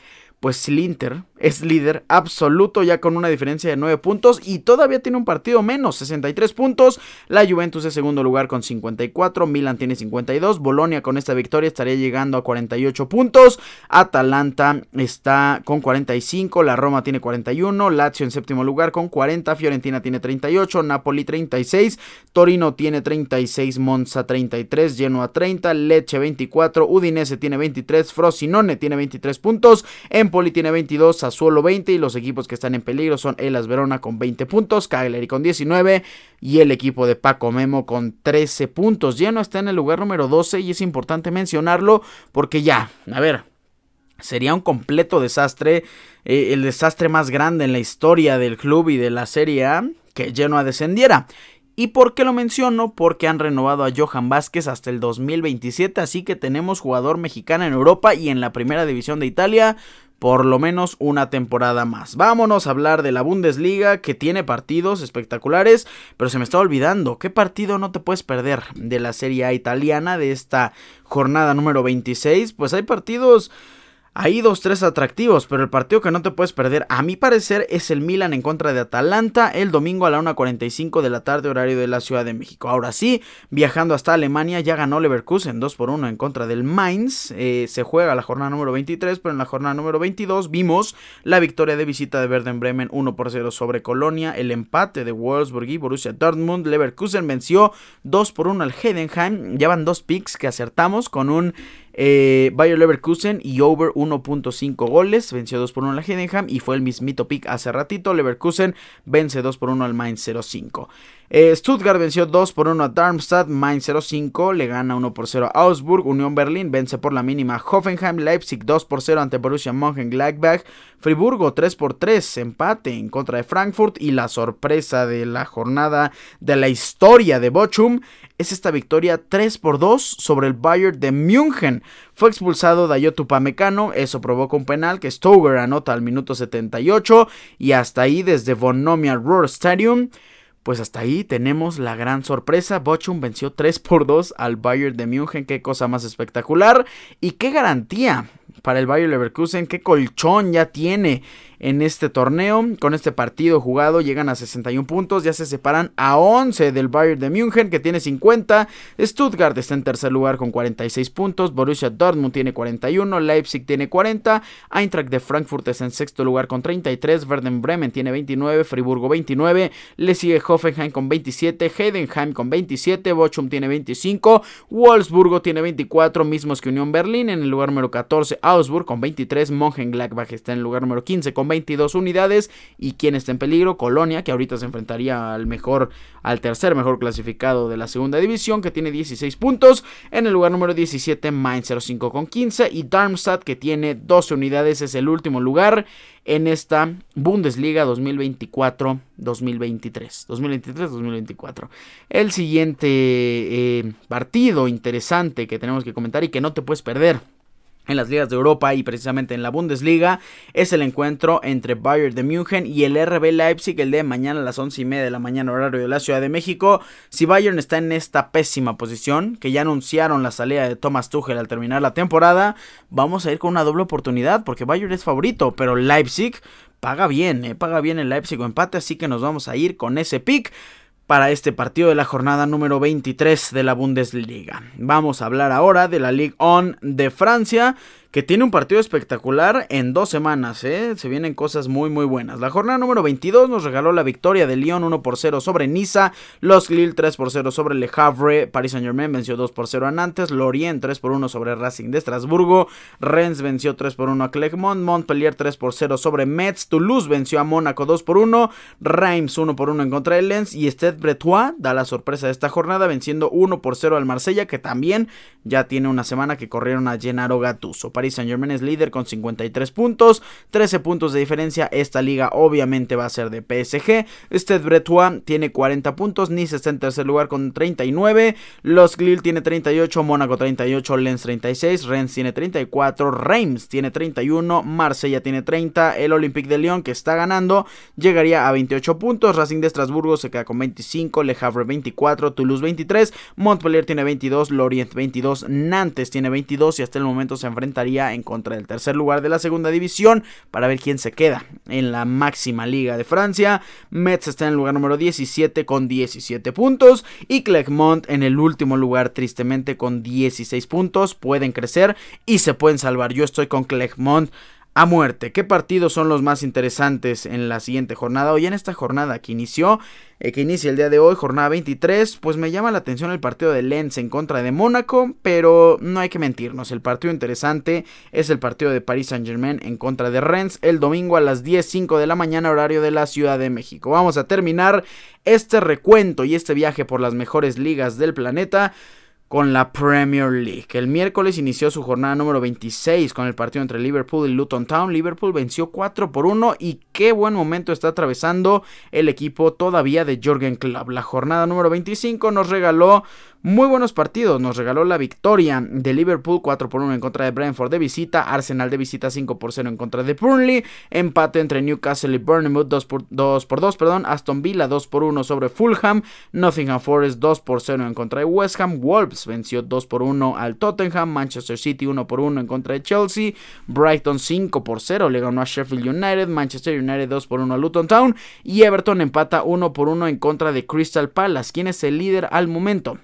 pues el Inter es líder absoluto ya con una diferencia de 9 puntos y todavía tiene un partido menos, 63 puntos. La Juventus es segundo lugar con 54, Milan tiene 52, Bolonia con esta victoria estaría llegando a 48 puntos, Atalanta está con 45, la Roma tiene 41, Lazio en séptimo lugar con 40, Fiorentina tiene 38, Napoli 36, Torino tiene 36, Monza 33, Genoa 30, Lecce 24, Udinese tiene 23, Frosinone tiene 23 puntos, Empoli tiene 22, Sassuolo 20 y los equipos que están en peligro son Elas Verona con 20 puntos, Cagliari con 19 y el equipo de Paco Memo con 13 puntos. Ya no está en el lugar número 12 y es importante mencionarlo porque ya, a ver, sería un completo desastre, eh, el desastre más grande en la historia del club y de la Serie A que Genoa descendiera. ¿Y por qué lo menciono? Porque han renovado a Johan Vázquez hasta el 2027, así que tenemos jugador mexicano en Europa y en la primera división de Italia por lo menos una temporada más. Vámonos a hablar de la Bundesliga que tiene partidos espectaculares, pero se me está olvidando, ¿qué partido no te puedes perder de la Serie A italiana de esta jornada número 26? Pues hay partidos hay dos, tres atractivos, pero el partido que no te puedes perder, a mi parecer, es el Milan en contra de Atalanta el domingo a la 1.45 de la tarde, horario de la Ciudad de México. Ahora sí, viajando hasta Alemania, ya ganó Leverkusen 2 por 1 en contra del Mainz. Eh, se juega la jornada número 23, pero en la jornada número 22 vimos la victoria de visita de Werder Bremen 1 por 0 sobre Colonia, el empate de Wolfsburg y Borussia Dortmund. Leverkusen venció 2 por 1 al Heidenheim. Llevan dos picks que acertamos con un eh, Bayer Leverkusen y over 1.5 goles. Venció 2 por 1 la Heidenheim y fue el mismito pick hace ratito. Leverkusen vence 2 por 1 al Mainz 05. Eh, Stuttgart venció 2 por 1 a Darmstadt, Mainz 0-5 le gana 1 por 0 a Augsburg, Unión Berlín vence por la mínima Hoffenheim, Leipzig 2 por 0 ante Borussia Mönchengladbach, Friburgo 3 por 3 empate en contra de Frankfurt y la sorpresa de la jornada de la historia de Bochum es esta victoria 3 por 2 sobre el Bayern de München. Fue expulsado Dayotu Pamecano, eso provoca un penal que Stoger anota al minuto 78 y hasta ahí desde Vonomia Roar Stadium pues hasta ahí tenemos la gran sorpresa. Bochum venció 3 por 2 al Bayern de München. Qué cosa más espectacular. Y qué garantía para el Bayern Leverkusen. Qué colchón ya tiene en este torneo. Con este partido jugado llegan a 61 puntos, ya se separan a 11 del Bayern de München que tiene 50. Stuttgart está en tercer lugar con 46 puntos, Borussia Dortmund tiene 41, Leipzig tiene 40, Eintracht de Frankfurt está en sexto lugar con 33, Verden Bremen tiene 29, Friburgo 29, le sigue Hoffenheim con 27, Heidenheim con 27, Bochum tiene 25, Wolfsburgo tiene 24, mismos que Unión Berlín en el lugar número 14, Augsburg con 23, Mönchengladbach está en el lugar número 15 con 22 unidades. Y quien está en peligro, Colonia, que ahorita se enfrentaría al mejor, al tercer mejor clasificado de la segunda división, que tiene 16 puntos. En el lugar número 17, Mainz 05 con 15. Y Darmstadt, que tiene 12 unidades, es el último lugar en esta Bundesliga 2024-2023. 2023-2024. El siguiente eh, partido interesante que tenemos que comentar y que no te puedes perder en las ligas de Europa y precisamente en la Bundesliga es el encuentro entre Bayern de München y el RB Leipzig el de mañana a las once y media de la mañana horario de la Ciudad de México. Si Bayern está en esta pésima posición, que ya anunciaron la salida de Thomas Tuchel al terminar la temporada, vamos a ir con una doble oportunidad porque Bayern es favorito, pero Leipzig paga bien, eh, paga bien el Leipzig o empate, así que nos vamos a ir con ese pick para este partido de la jornada número 23 de la Bundesliga. Vamos a hablar ahora de la Ligue 1 de Francia que tiene un partido espectacular en dos semanas, ¿eh? Se vienen cosas muy muy buenas. La jornada número 22 nos regaló la victoria de Lyon 1 por 0 sobre Niza, Los Lille 3 por 0 sobre Le Havre, Paris Saint Germain venció 2 por 0 a Nantes, Lorient 3 por 1 sobre Racing de Estrasburgo, Rennes venció 3 por 1 a Clermont, Montpellier 3 por 0 sobre Metz, Toulouse venció a Mónaco 2 por 1, Reims 1 por 1 en contra de Lens y Stade Bretois da la sorpresa de esta jornada venciendo 1 por 0 al Marsella que también ya tiene una semana que corrieron a Gennaro Gattuso. Paris Saint Germain es líder con 53 puntos, 13 puntos de diferencia. Esta liga obviamente va a ser de PSG. Stade Bretois tiene 40 puntos, Nice está en tercer lugar con 39, Los Lille tiene 38, Mónaco 38, Lens 36, Rennes tiene 34, Reims tiene 31, Marsella tiene 30, el Olympique de Lyon que está ganando llegaría a 28 puntos, Racing de Estrasburgo se queda con 25, Le Havre 24, Toulouse 23, Montpellier tiene 22, Lorient 22, Nantes tiene 22 y hasta el momento se enfrentaría en contra del tercer lugar de la segunda división para ver quién se queda en la máxima liga de Francia. Metz está en el lugar número 17 con 17 puntos y Clermont en el último lugar tristemente con 16 puntos. Pueden crecer y se pueden salvar. Yo estoy con Clermont a muerte. ¿Qué partidos son los más interesantes en la siguiente jornada? Hoy en esta jornada que inició, eh, que inicia el día de hoy, jornada 23, pues me llama la atención el partido de Lens en contra de Mónaco, pero no hay que mentirnos, el partido interesante es el partido de Paris Saint Germain en contra de Rennes el domingo a las 10.05 de la mañana horario de la Ciudad de México. Vamos a terminar este recuento y este viaje por las mejores ligas del planeta con la Premier League. El miércoles inició su jornada número 26 con el partido entre Liverpool y Luton Town. Liverpool venció 4 por 1 y qué buen momento está atravesando el equipo todavía de Jorgen Klopp. La jornada número 25 nos regaló muy buenos partidos. Nos regaló la victoria de Liverpool 4 por 1 en contra de Brentford de visita. Arsenal de visita 5 por 0 en contra de Burnley. Empate entre Newcastle y Bournemouth 2 por 2, por 2 perdón. Aston Villa 2 por 1 sobre Fulham. Nottingham Forest 2 por 0 en contra de West Ham. Wolves venció 2 por 1 al Tottenham. Manchester City 1 por 1 en contra de Chelsea. Brighton 5 por 0 le ganó a Sheffield United. Manchester United 2 por 1 a Luton Town. Y Everton empata 1 por 1 en contra de Crystal Palace. ¿Quién es el líder al momento?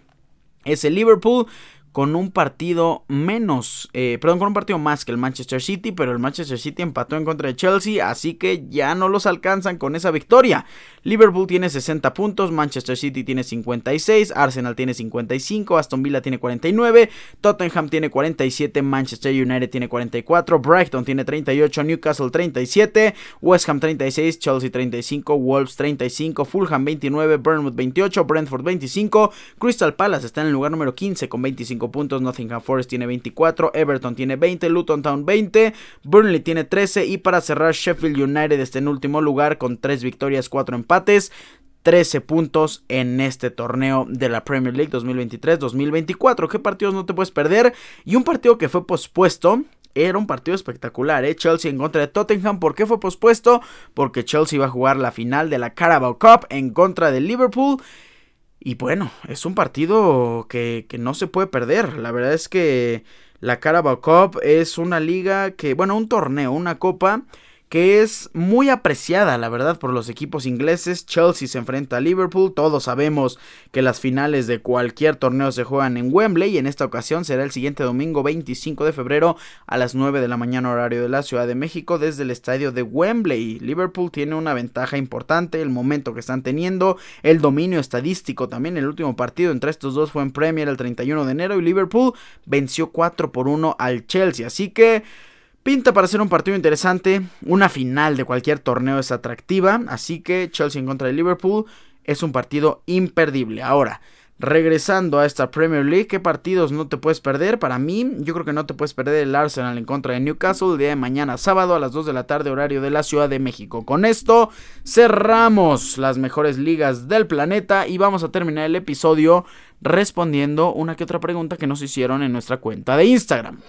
Es el Liverpool con un partido menos, eh, perdón, con un partido más que el Manchester City, pero el Manchester City empató en contra de Chelsea, así que ya no los alcanzan con esa victoria. Liverpool tiene 60 puntos, Manchester City tiene 56, Arsenal tiene 55, Aston Villa tiene 49, Tottenham tiene 47, Manchester United tiene 44, Brighton tiene 38, Newcastle 37, West Ham 36, Chelsea 35, Wolves 35, Fulham 29, Bournemouth 28, Brentford 25, Crystal Palace está en el lugar número 15 con 25 puntos, Nottingham Forest tiene 24, Everton tiene 20, Luton Town 20, Burnley tiene 13 y para cerrar Sheffield United está en último lugar con 3 victorias, 4 empates. 13 puntos en este torneo de la Premier League 2023-2024. ¿Qué partidos no te puedes perder? Y un partido que fue pospuesto era un partido espectacular, ¿eh? Chelsea en contra de Tottenham. ¿Por qué fue pospuesto? Porque Chelsea va a jugar la final de la Carabao Cup en contra de Liverpool. Y bueno, es un partido que, no se puede perder. La verdad es que la Carabao Cup es una liga que, bueno, un torneo, una copa que es muy apreciada, la verdad, por los equipos ingleses. Chelsea se enfrenta a Liverpool. Todos sabemos que las finales de cualquier torneo se juegan en Wembley y en esta ocasión será el siguiente domingo 25 de febrero a las 9 de la mañana horario de la Ciudad de México desde el estadio de Wembley. Liverpool tiene una ventaja importante, el momento que están teniendo, el dominio estadístico también. El último partido entre estos dos fue en Premier el 31 de enero y Liverpool venció 4 por 1 al Chelsea. Así que... Pinta para ser un partido interesante, una final de cualquier torneo es atractiva, así que Chelsea en contra de Liverpool es un partido imperdible. Ahora, regresando a esta Premier League, ¿qué partidos no te puedes perder? Para mí, yo creo que no te puedes perder el Arsenal en contra de Newcastle el día de mañana, sábado a las 2 de la tarde, horario de la Ciudad de México. Con esto cerramos las mejores ligas del planeta y vamos a terminar el episodio respondiendo una que otra pregunta que nos hicieron en nuestra cuenta de Instagram.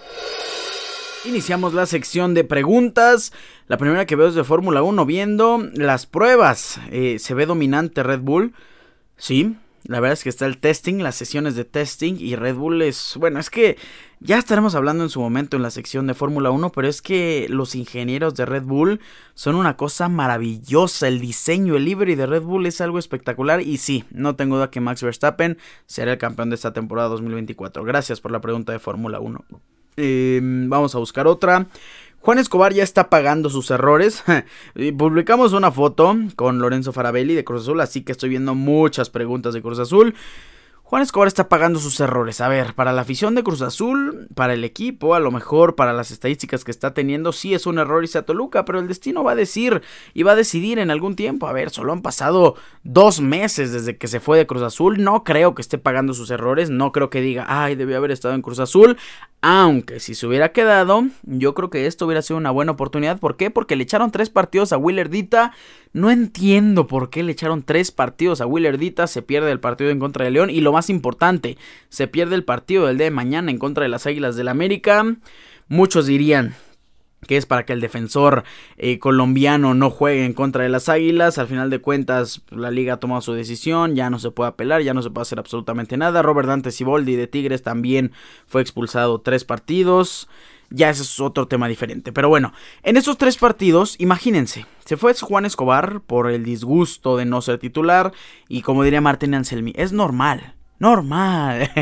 Iniciamos la sección de preguntas. La primera que veo es de Fórmula 1, viendo las pruebas. Eh, ¿Se ve dominante Red Bull? Sí, la verdad es que está el testing, las sesiones de testing y Red Bull es, bueno, es que ya estaremos hablando en su momento en la sección de Fórmula 1, pero es que los ingenieros de Red Bull son una cosa maravillosa, el diseño, el livery de Red Bull es algo espectacular y sí, no tengo duda que Max Verstappen será el campeón de esta temporada 2024. Gracias por la pregunta de Fórmula 1. Em, vamos a buscar otra. Juan Escobar ya está pagando sus errores. Publicamos una foto con Lorenzo Farabelli de Cruz Azul, así que estoy viendo muchas preguntas de Cruz Azul. Juan Escobar está pagando sus errores. A ver, para la afición de Cruz Azul, para el equipo, a lo mejor para las estadísticas que está teniendo, sí es un error irse a Toluca, pero el destino va a decir y va a decidir en algún tiempo. A ver, solo han pasado dos meses desde que se fue de Cruz Azul. No creo que esté pagando sus errores. No creo que diga, ay, debió haber estado en Cruz Azul. Aunque si se hubiera quedado, yo creo que esto hubiera sido una buena oportunidad. ¿Por qué? Porque le echaron tres partidos a Willerdita. No entiendo por qué le echaron tres partidos a Willerdita. Se pierde el partido en contra de León. Y lo más importante, se pierde el partido del día de mañana en contra de las Águilas del América. Muchos dirían, que es para que el defensor eh, colombiano no juegue en contra de las Águilas. Al final de cuentas, la liga ha tomado su decisión, ya no se puede apelar, ya no se puede hacer absolutamente nada. Robert Dante Siboldi de Tigres también fue expulsado tres partidos. Ya ese es otro tema diferente. Pero bueno, en esos tres partidos, imagínense, se fue Juan Escobar por el disgusto de no ser titular. Y como diría Martín Anselmi, es normal normal.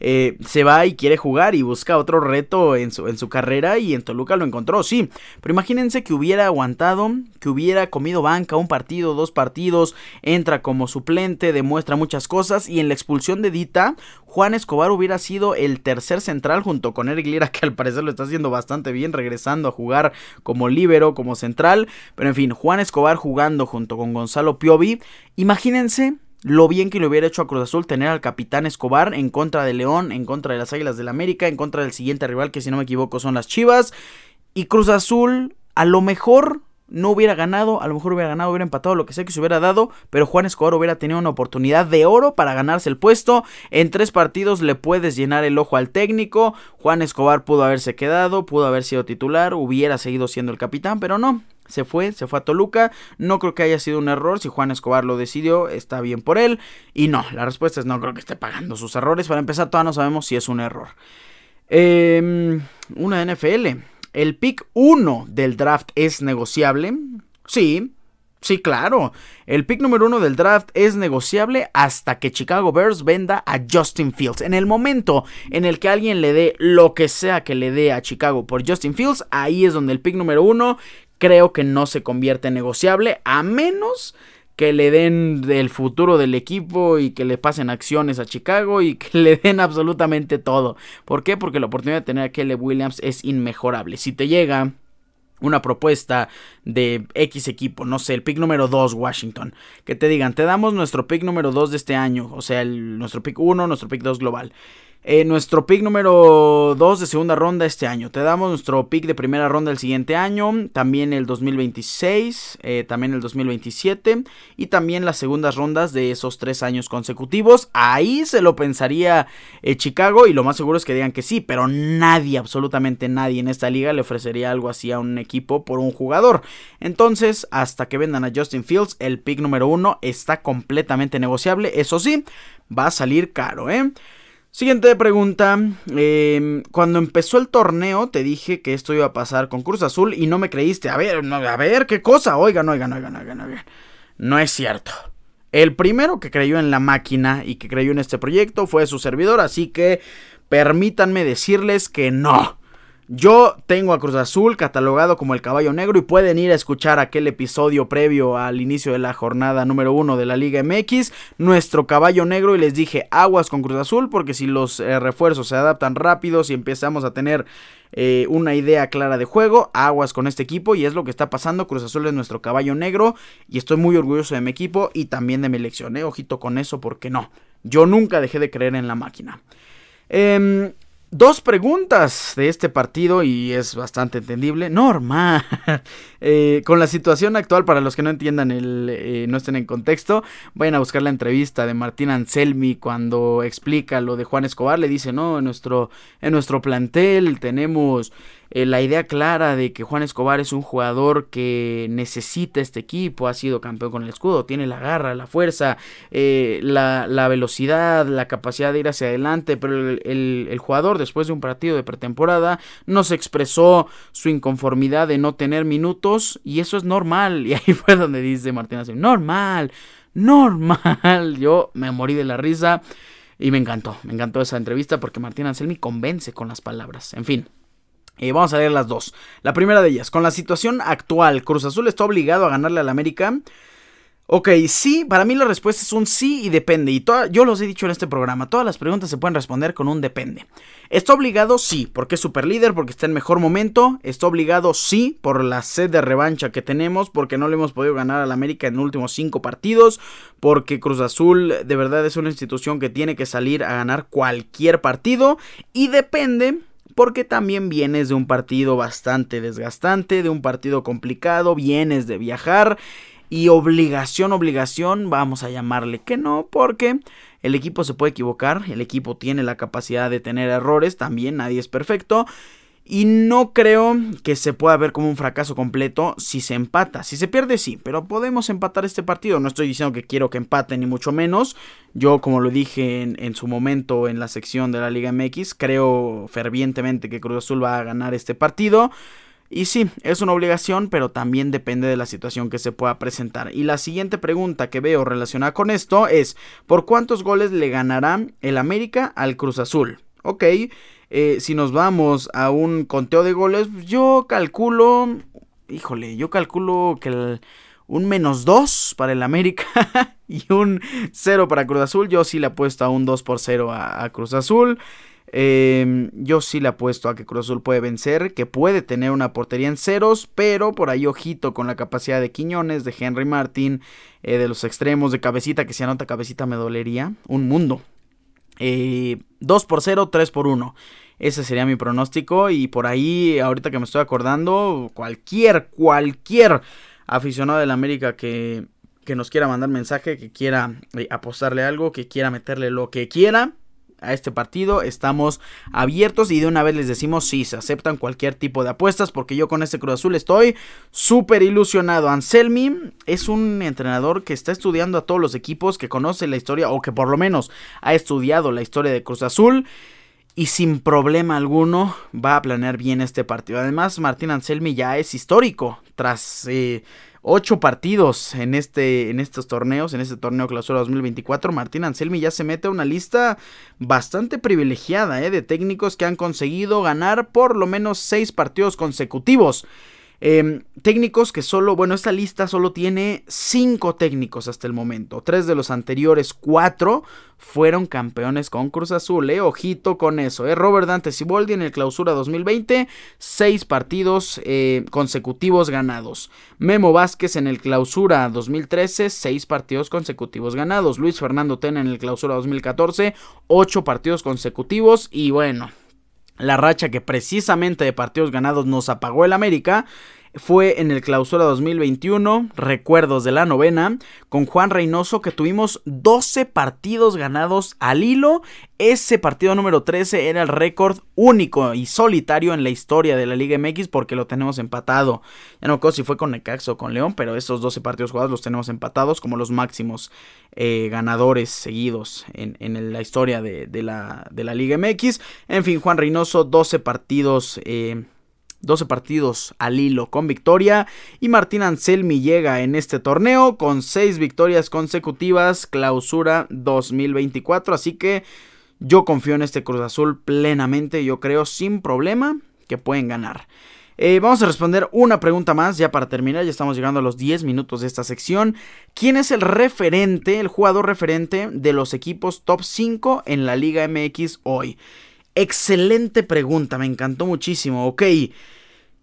Eh, se va y quiere jugar y busca otro reto en su, en su carrera y en Toluca lo encontró, sí. Pero imagínense que hubiera aguantado, que hubiera comido banca un partido, dos partidos, entra como suplente, demuestra muchas cosas y en la expulsión de Dita, Juan Escobar hubiera sido el tercer central junto con Eric Lira, que al parecer lo está haciendo bastante bien, regresando a jugar como líbero, como central. Pero en fin, Juan Escobar jugando junto con Gonzalo Piovi. Imagínense lo bien que le hubiera hecho a Cruz Azul tener al capitán Escobar en contra de León, en contra de las Águilas del América, en contra del siguiente rival que si no me equivoco son las Chivas. Y Cruz Azul a lo mejor no hubiera ganado, a lo mejor hubiera ganado, hubiera empatado, lo que sea que se hubiera dado, pero Juan Escobar hubiera tenido una oportunidad de oro para ganarse el puesto. En tres partidos le puedes llenar el ojo al técnico. Juan Escobar pudo haberse quedado, pudo haber sido titular, hubiera seguido siendo el capitán, pero no, se fue, se fue a Toluca. No creo que haya sido un error. Si Juan Escobar lo decidió, está bien por él. Y no, la respuesta es no creo que esté pagando sus errores. Para empezar, todavía no sabemos si es un error. Eh, una NFL. ¿El pick 1 del draft es negociable? Sí, sí, claro. El pick número 1 del draft es negociable hasta que Chicago Bears venda a Justin Fields. En el momento en el que alguien le dé lo que sea que le dé a Chicago por Justin Fields, ahí es donde el pick número 1 creo que no se convierte en negociable a menos que le den el futuro del equipo y que le pasen acciones a Chicago y que le den absolutamente todo. ¿Por qué? Porque la oportunidad de tener a Kelly Williams es inmejorable. Si te llega una propuesta de X equipo, no sé, el pick número 2 Washington, que te digan, te damos nuestro pick número 2 de este año, o sea, el, nuestro pick 1, nuestro pick 2 global. Eh, nuestro pick número 2 de segunda ronda este año. Te damos nuestro pick de primera ronda el siguiente año. También el 2026. Eh, también el 2027. Y también las segundas rondas de esos tres años consecutivos. Ahí se lo pensaría eh, Chicago. Y lo más seguro es que digan que sí. Pero nadie, absolutamente nadie en esta liga le ofrecería algo así a un equipo por un jugador. Entonces, hasta que vendan a Justin Fields, el pick número 1 está completamente negociable. Eso sí, va a salir caro, ¿eh? Siguiente pregunta. Em, cuando empezó el torneo te dije que esto iba a pasar con Cruz Azul y no me creíste. A ver, a ver, ¿qué cosa? Oigan, oigan, oigan, oigan, oigan. No es cierto. El primero que creyó en la máquina y que creyó en este proyecto fue su servidor, así que permítanme decirles que no. Yo tengo a Cruz Azul catalogado como el caballo negro y pueden ir a escuchar aquel episodio previo al inicio de la jornada número uno de la Liga MX, nuestro caballo negro y les dije aguas con Cruz Azul porque si los eh, refuerzos se adaptan rápido, si empezamos a tener eh, una idea clara de juego, aguas con este equipo y es lo que está pasando, Cruz Azul es nuestro caballo negro y estoy muy orgulloso de mi equipo y también de mi elección, eh. ojito con eso porque no, yo nunca dejé de creer en la máquina. Eh, Dos preguntas de este partido y es bastante entendible. Normal. Eh, con la situación actual, para los que no entiendan, el, eh, no estén en contexto, vayan a buscar la entrevista de Martín Anselmi cuando explica lo de Juan Escobar. Le dice, no, en nuestro, en nuestro plantel tenemos eh, la idea clara de que Juan Escobar es un jugador que necesita este equipo, ha sido campeón con el escudo, tiene la garra, la fuerza, eh, la, velocidad, la capacidad de ir hacia adelante, pero el, jugador después de un partido de pretemporada no se expresó su inconformidad de no tener minutos y eso es normal. Y ahí fue donde dice Martín normal, normal. Yo me morí de la risa. Y me encantó, me encantó esa entrevista porque Martín Anselmi convence con las palabras. En fin, eh, vamos a leer las dos. La primera de ellas, con la situación actual, Cruz Azul está obligado a ganarle al América. Ok, sí, para mí la respuesta es un sí y depende. Y yo los he dicho en este programa, todas las preguntas se pueden responder con un depende. ¿Está obligado? Sí, porque es super líder, porque está en mejor momento. ¿Está obligado? Sí, por la sed de revancha que tenemos, porque no le hemos podido ganar al América en los últimos cinco partidos, porque Cruz Azul de verdad es una institución que tiene que salir a ganar cualquier partido. Y depende porque también vienes de un partido bastante desgastante, de un partido complicado, vienes de viajar y obligación, obligación, vamos a llamarle que no, porque el equipo se puede equivocar, el equipo tiene la capacidad de tener errores, también nadie es perfecto. Y no creo que se pueda ver como un fracaso completo si se empata. Si se pierde, sí, pero podemos empatar este partido. No estoy diciendo que quiero que empate, ni mucho menos. Yo, como lo dije en, en, su momento en la sección de la Liga MX, creo fervientemente que Cruz Azul va a ganar este partido. Y sí, es una obligación, pero también depende de la situación que se pueda presentar. Y la siguiente pregunta que veo relacionada con esto es, ¿por cuántos goles le ganará el América al Cruz Azul? Ok, eh, si nos vamos a un conteo de goles, yo calculo, híjole, yo calculo que un menos 2 para el América y un 0 para Cruz Azul. Yo sí le apuesto a un 2 por 0 a Cruz Azul. Em, yo sí le apuesto a que Cruz Azul puede vencer, que puede tener una portería en ceros, pero por ahí ojito con la capacidad de Quiñones, de Henry Martin, eh, de los extremos, de Cabecita, que si anota Cabecita me dolería. Un mundo. Eh, 2 por 0, 3 por 1. Ese sería mi pronóstico y por ahí, ahorita que me estoy acordando, cualquier, cualquier aficionado del América que, que nos quiera mandar mensaje, que quiera eh, apostarle algo, que quiera meterle lo que quiera, a este partido. Estamos abiertos y de una vez les decimos si se aceptan cualquier tipo de apuestas porque yo con este Cruz Azul estoy súper ilusionado. Anselmi es un entrenador que está estudiando a todos los equipos, que conoce la historia o que por lo menos ha estudiado la historia de Cruz Azul. Y sin problema alguno va a planear bien este partido. Además, Martín Anselmi ya es histórico. Tras eh, ocho partidos en, este, en estos torneos, en este torneo clausura 2024, Martín Anselmi ya se mete a una lista bastante privilegiada eh, de técnicos que han conseguido ganar por lo menos seis partidos consecutivos. Em, técnicos que solo, bueno, esta lista solo tiene cinco técnicos hasta el momento. Tres de los anteriores cuatro fueron campeones con Cruz Azul, eh. Ojito con eso, eh. Robert Dante Siboldi en el clausura 2020, seis partidos eh, consecutivos ganados. Memo Vázquez en el clausura 2013, seis partidos consecutivos ganados. Luis Fernando Tena en el clausura 2014, ocho partidos consecutivos. Y bueno, la racha que precisamente de partidos ganados nos apagó el América fue en el clausura 2021, recuerdos de la novena, con Juan Reynoso que tuvimos 12 partidos ganados al hilo. Ese partido número 13 era el récord único y solitario en la historia de la Liga MX porque lo tenemos empatado. Ya no recuerdo si fue con Necax o con León, pero esos 12 partidos jugados los tenemos empatados como los máximos eh, ganadores seguidos en, la historia de, la, de, la, Liga MX. En fin, Juan Reynoso, 12 partidos eh, 12 partidos al hilo con victoria y Martín Anselmi llega en este torneo con 6 victorias consecutivas clausura 2024 así que yo confío en este Cruz Azul plenamente yo creo sin problema que pueden ganar eh, vamos a responder una pregunta más ya para terminar, ya estamos llegando a los 10 minutos de esta sección. ¿Quién es el referente, el jugador referente de los equipos top 5 en la Liga MX hoy? Excelente pregunta, me encantó muchísimo. Ok,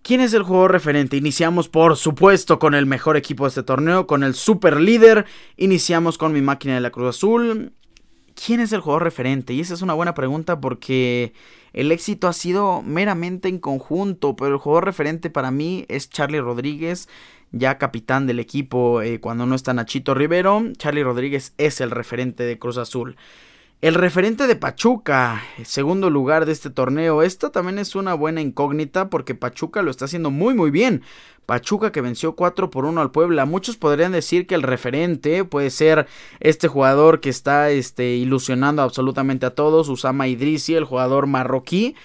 ¿Quién es el jugador referente? Iniciamos por supuesto con el mejor equipo de este torneo, con el super líder. Iniciamos con mi máquina de la Cruz Azul. ¿Quién es el jugador referente? Y esa es una buena pregunta porque el éxito ha sido meramente en conjunto, pero el jugador referente para mí es Charlie Rodríguez, ya capitán del equipo eh, cuando no está Nachito Rivero. Charlie Rodríguez es el referente de Cruz Azul. El referente de Pachuca, segundo lugar de este torneo. Esta también es una buena incógnita porque Pachuca lo está haciendo muy muy bien. Pachuca que venció 4 por 1 al Puebla. Muchos podrían decir que el referente puede ser este jugador que está este, ilusionando absolutamente a todos, Usama Idrisi, el jugador marroquí.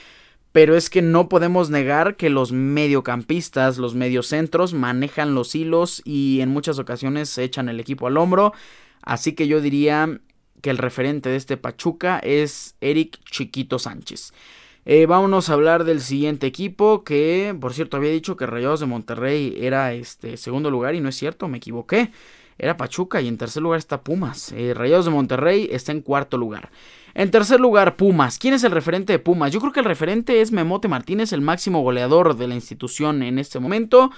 Pero es que no podemos negar que los mediocampistas, los mediocentros manejan los hilos y en muchas ocasiones echan el equipo al hombro. Así que yo diría que el referente de este Pachuca es Eric Chiquito Sánchez. Eh, vámonos a hablar del siguiente equipo que, por cierto, había dicho que Rayados de Monterrey era este segundo lugar y no es cierto, me equivoqué. Era Pachuca y en tercer lugar está Pumas. Eh, Rayados de Monterrey está en cuarto lugar. En tercer lugar, Pumas. ¿Quién es el referente de Pumas? Yo creo que el referente es Memote Martínez, el máximo goleador de la institución en este momento.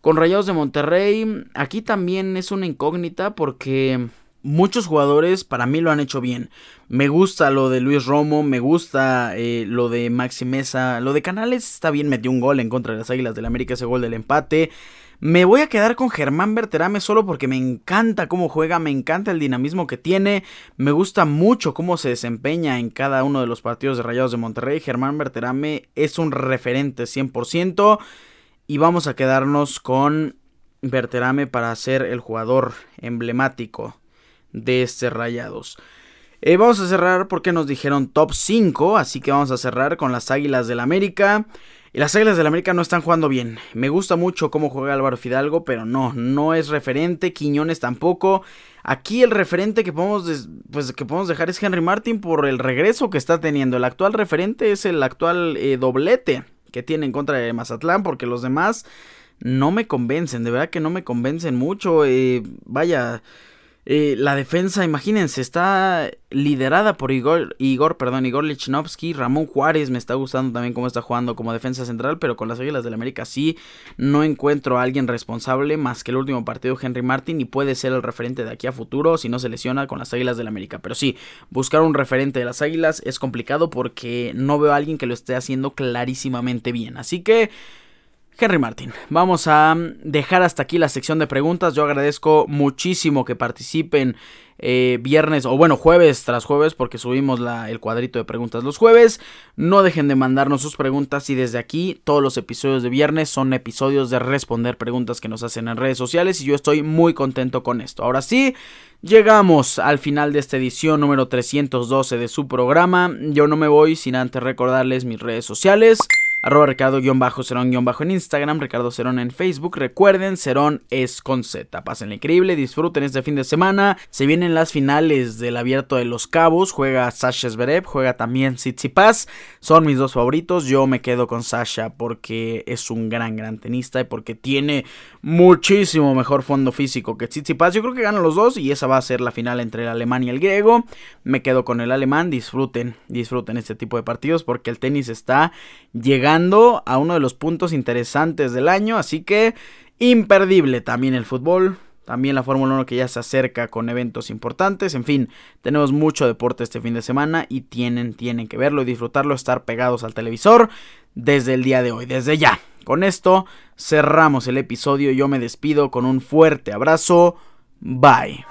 Con Rayados de Monterrey, aquí también es una incógnita porque muchos jugadores para mí lo han hecho bien. Me gusta lo de Luis Romo, me gusta eh, lo de Maxi Mesa, lo de Canales está bien, metió un gol en contra de las Águilas del América, ese gol del empate. Me voy a quedar con Germán Berterame solo porque me encanta cómo juega, me encanta el dinamismo que tiene, me gusta mucho cómo se desempeña en cada uno de los partidos de Rayados de Monterrey. Germán Berterame es un referente 100% y vamos a quedarnos con Berterame para ser el jugador emblemático de este Rayados. Eh, vamos a cerrar porque nos dijeron top 5, así que vamos a cerrar con las Águilas del América. Y las Águilas del América no están jugando bien. Me gusta mucho cómo juega Álvaro Fidalgo, pero no, no es referente. Quiñones tampoco. Aquí el referente que podemos, pues, que podemos dejar es Henry Martin por el regreso que está teniendo. El actual referente es el actual eh, doblete que tiene en contra de Mazatlán, porque los demás no me convencen. De verdad que no me convencen mucho. Eh, vaya. Eh, la defensa, imagínense, está liderada por Igor, Igor, perdón, Igor Lichnowsky, Ramón Juárez, me está gustando también cómo está jugando como defensa central, pero con las Águilas del América sí no encuentro a alguien responsable más que el último partido Henry Martin y puede ser el referente de aquí a futuro si no se lesiona con las Águilas del América. Pero sí, buscar un referente de las Águilas es complicado porque no veo a alguien que lo esté haciendo clarísimamente bien. Así que Henry Martin. Vamos a dejar hasta aquí la sección de preguntas. Yo agradezco muchísimo que participen eh, viernes o bueno jueves tras jueves porque subimos el cuadrito de preguntas los jueves. No dejen de mandarnos sus preguntas y desde aquí todos los episodios de viernes son episodios de responder preguntas que nos hacen en redes sociales y yo estoy muy contento con esto. Ahora sí, llegamos al final de esta edición número 312 de su programa. Yo no me voy sin antes recordarles mis redes sociales arroba Ricardo-Cerón- en Instagram, Ricardo Cerón en Facebook. Recuerden, Cerón es con Z. Pasen increíble, disfruten este fin de semana. Se vienen las finales del Abierto de los Cabos. Juega Sasha Zverev, juega también Tsitsipas. Son mis dos favoritos. Yo me quedo con Sasha porque es un gran, gran tenista y porque tiene muchísimo mejor fondo físico que Tsitsipas. Yo creo que ganan los dos y esa va a ser la final entre el alemán y el griego. Me quedo con el alemán. Disfruten, disfruten este tipo de partidos porque el tenis está llegando a uno de los puntos interesantes del año, así que imperdible también el fútbol, también la Fórmula 1 que ya se acerca con eventos importantes, en fin, tenemos mucho deporte este fin de semana y tienen, tienen que verlo y disfrutarlo, estar pegados al televisor desde el día de hoy, desde ya. Con esto cerramos el episodio, yo me despido con un fuerte abrazo, bye.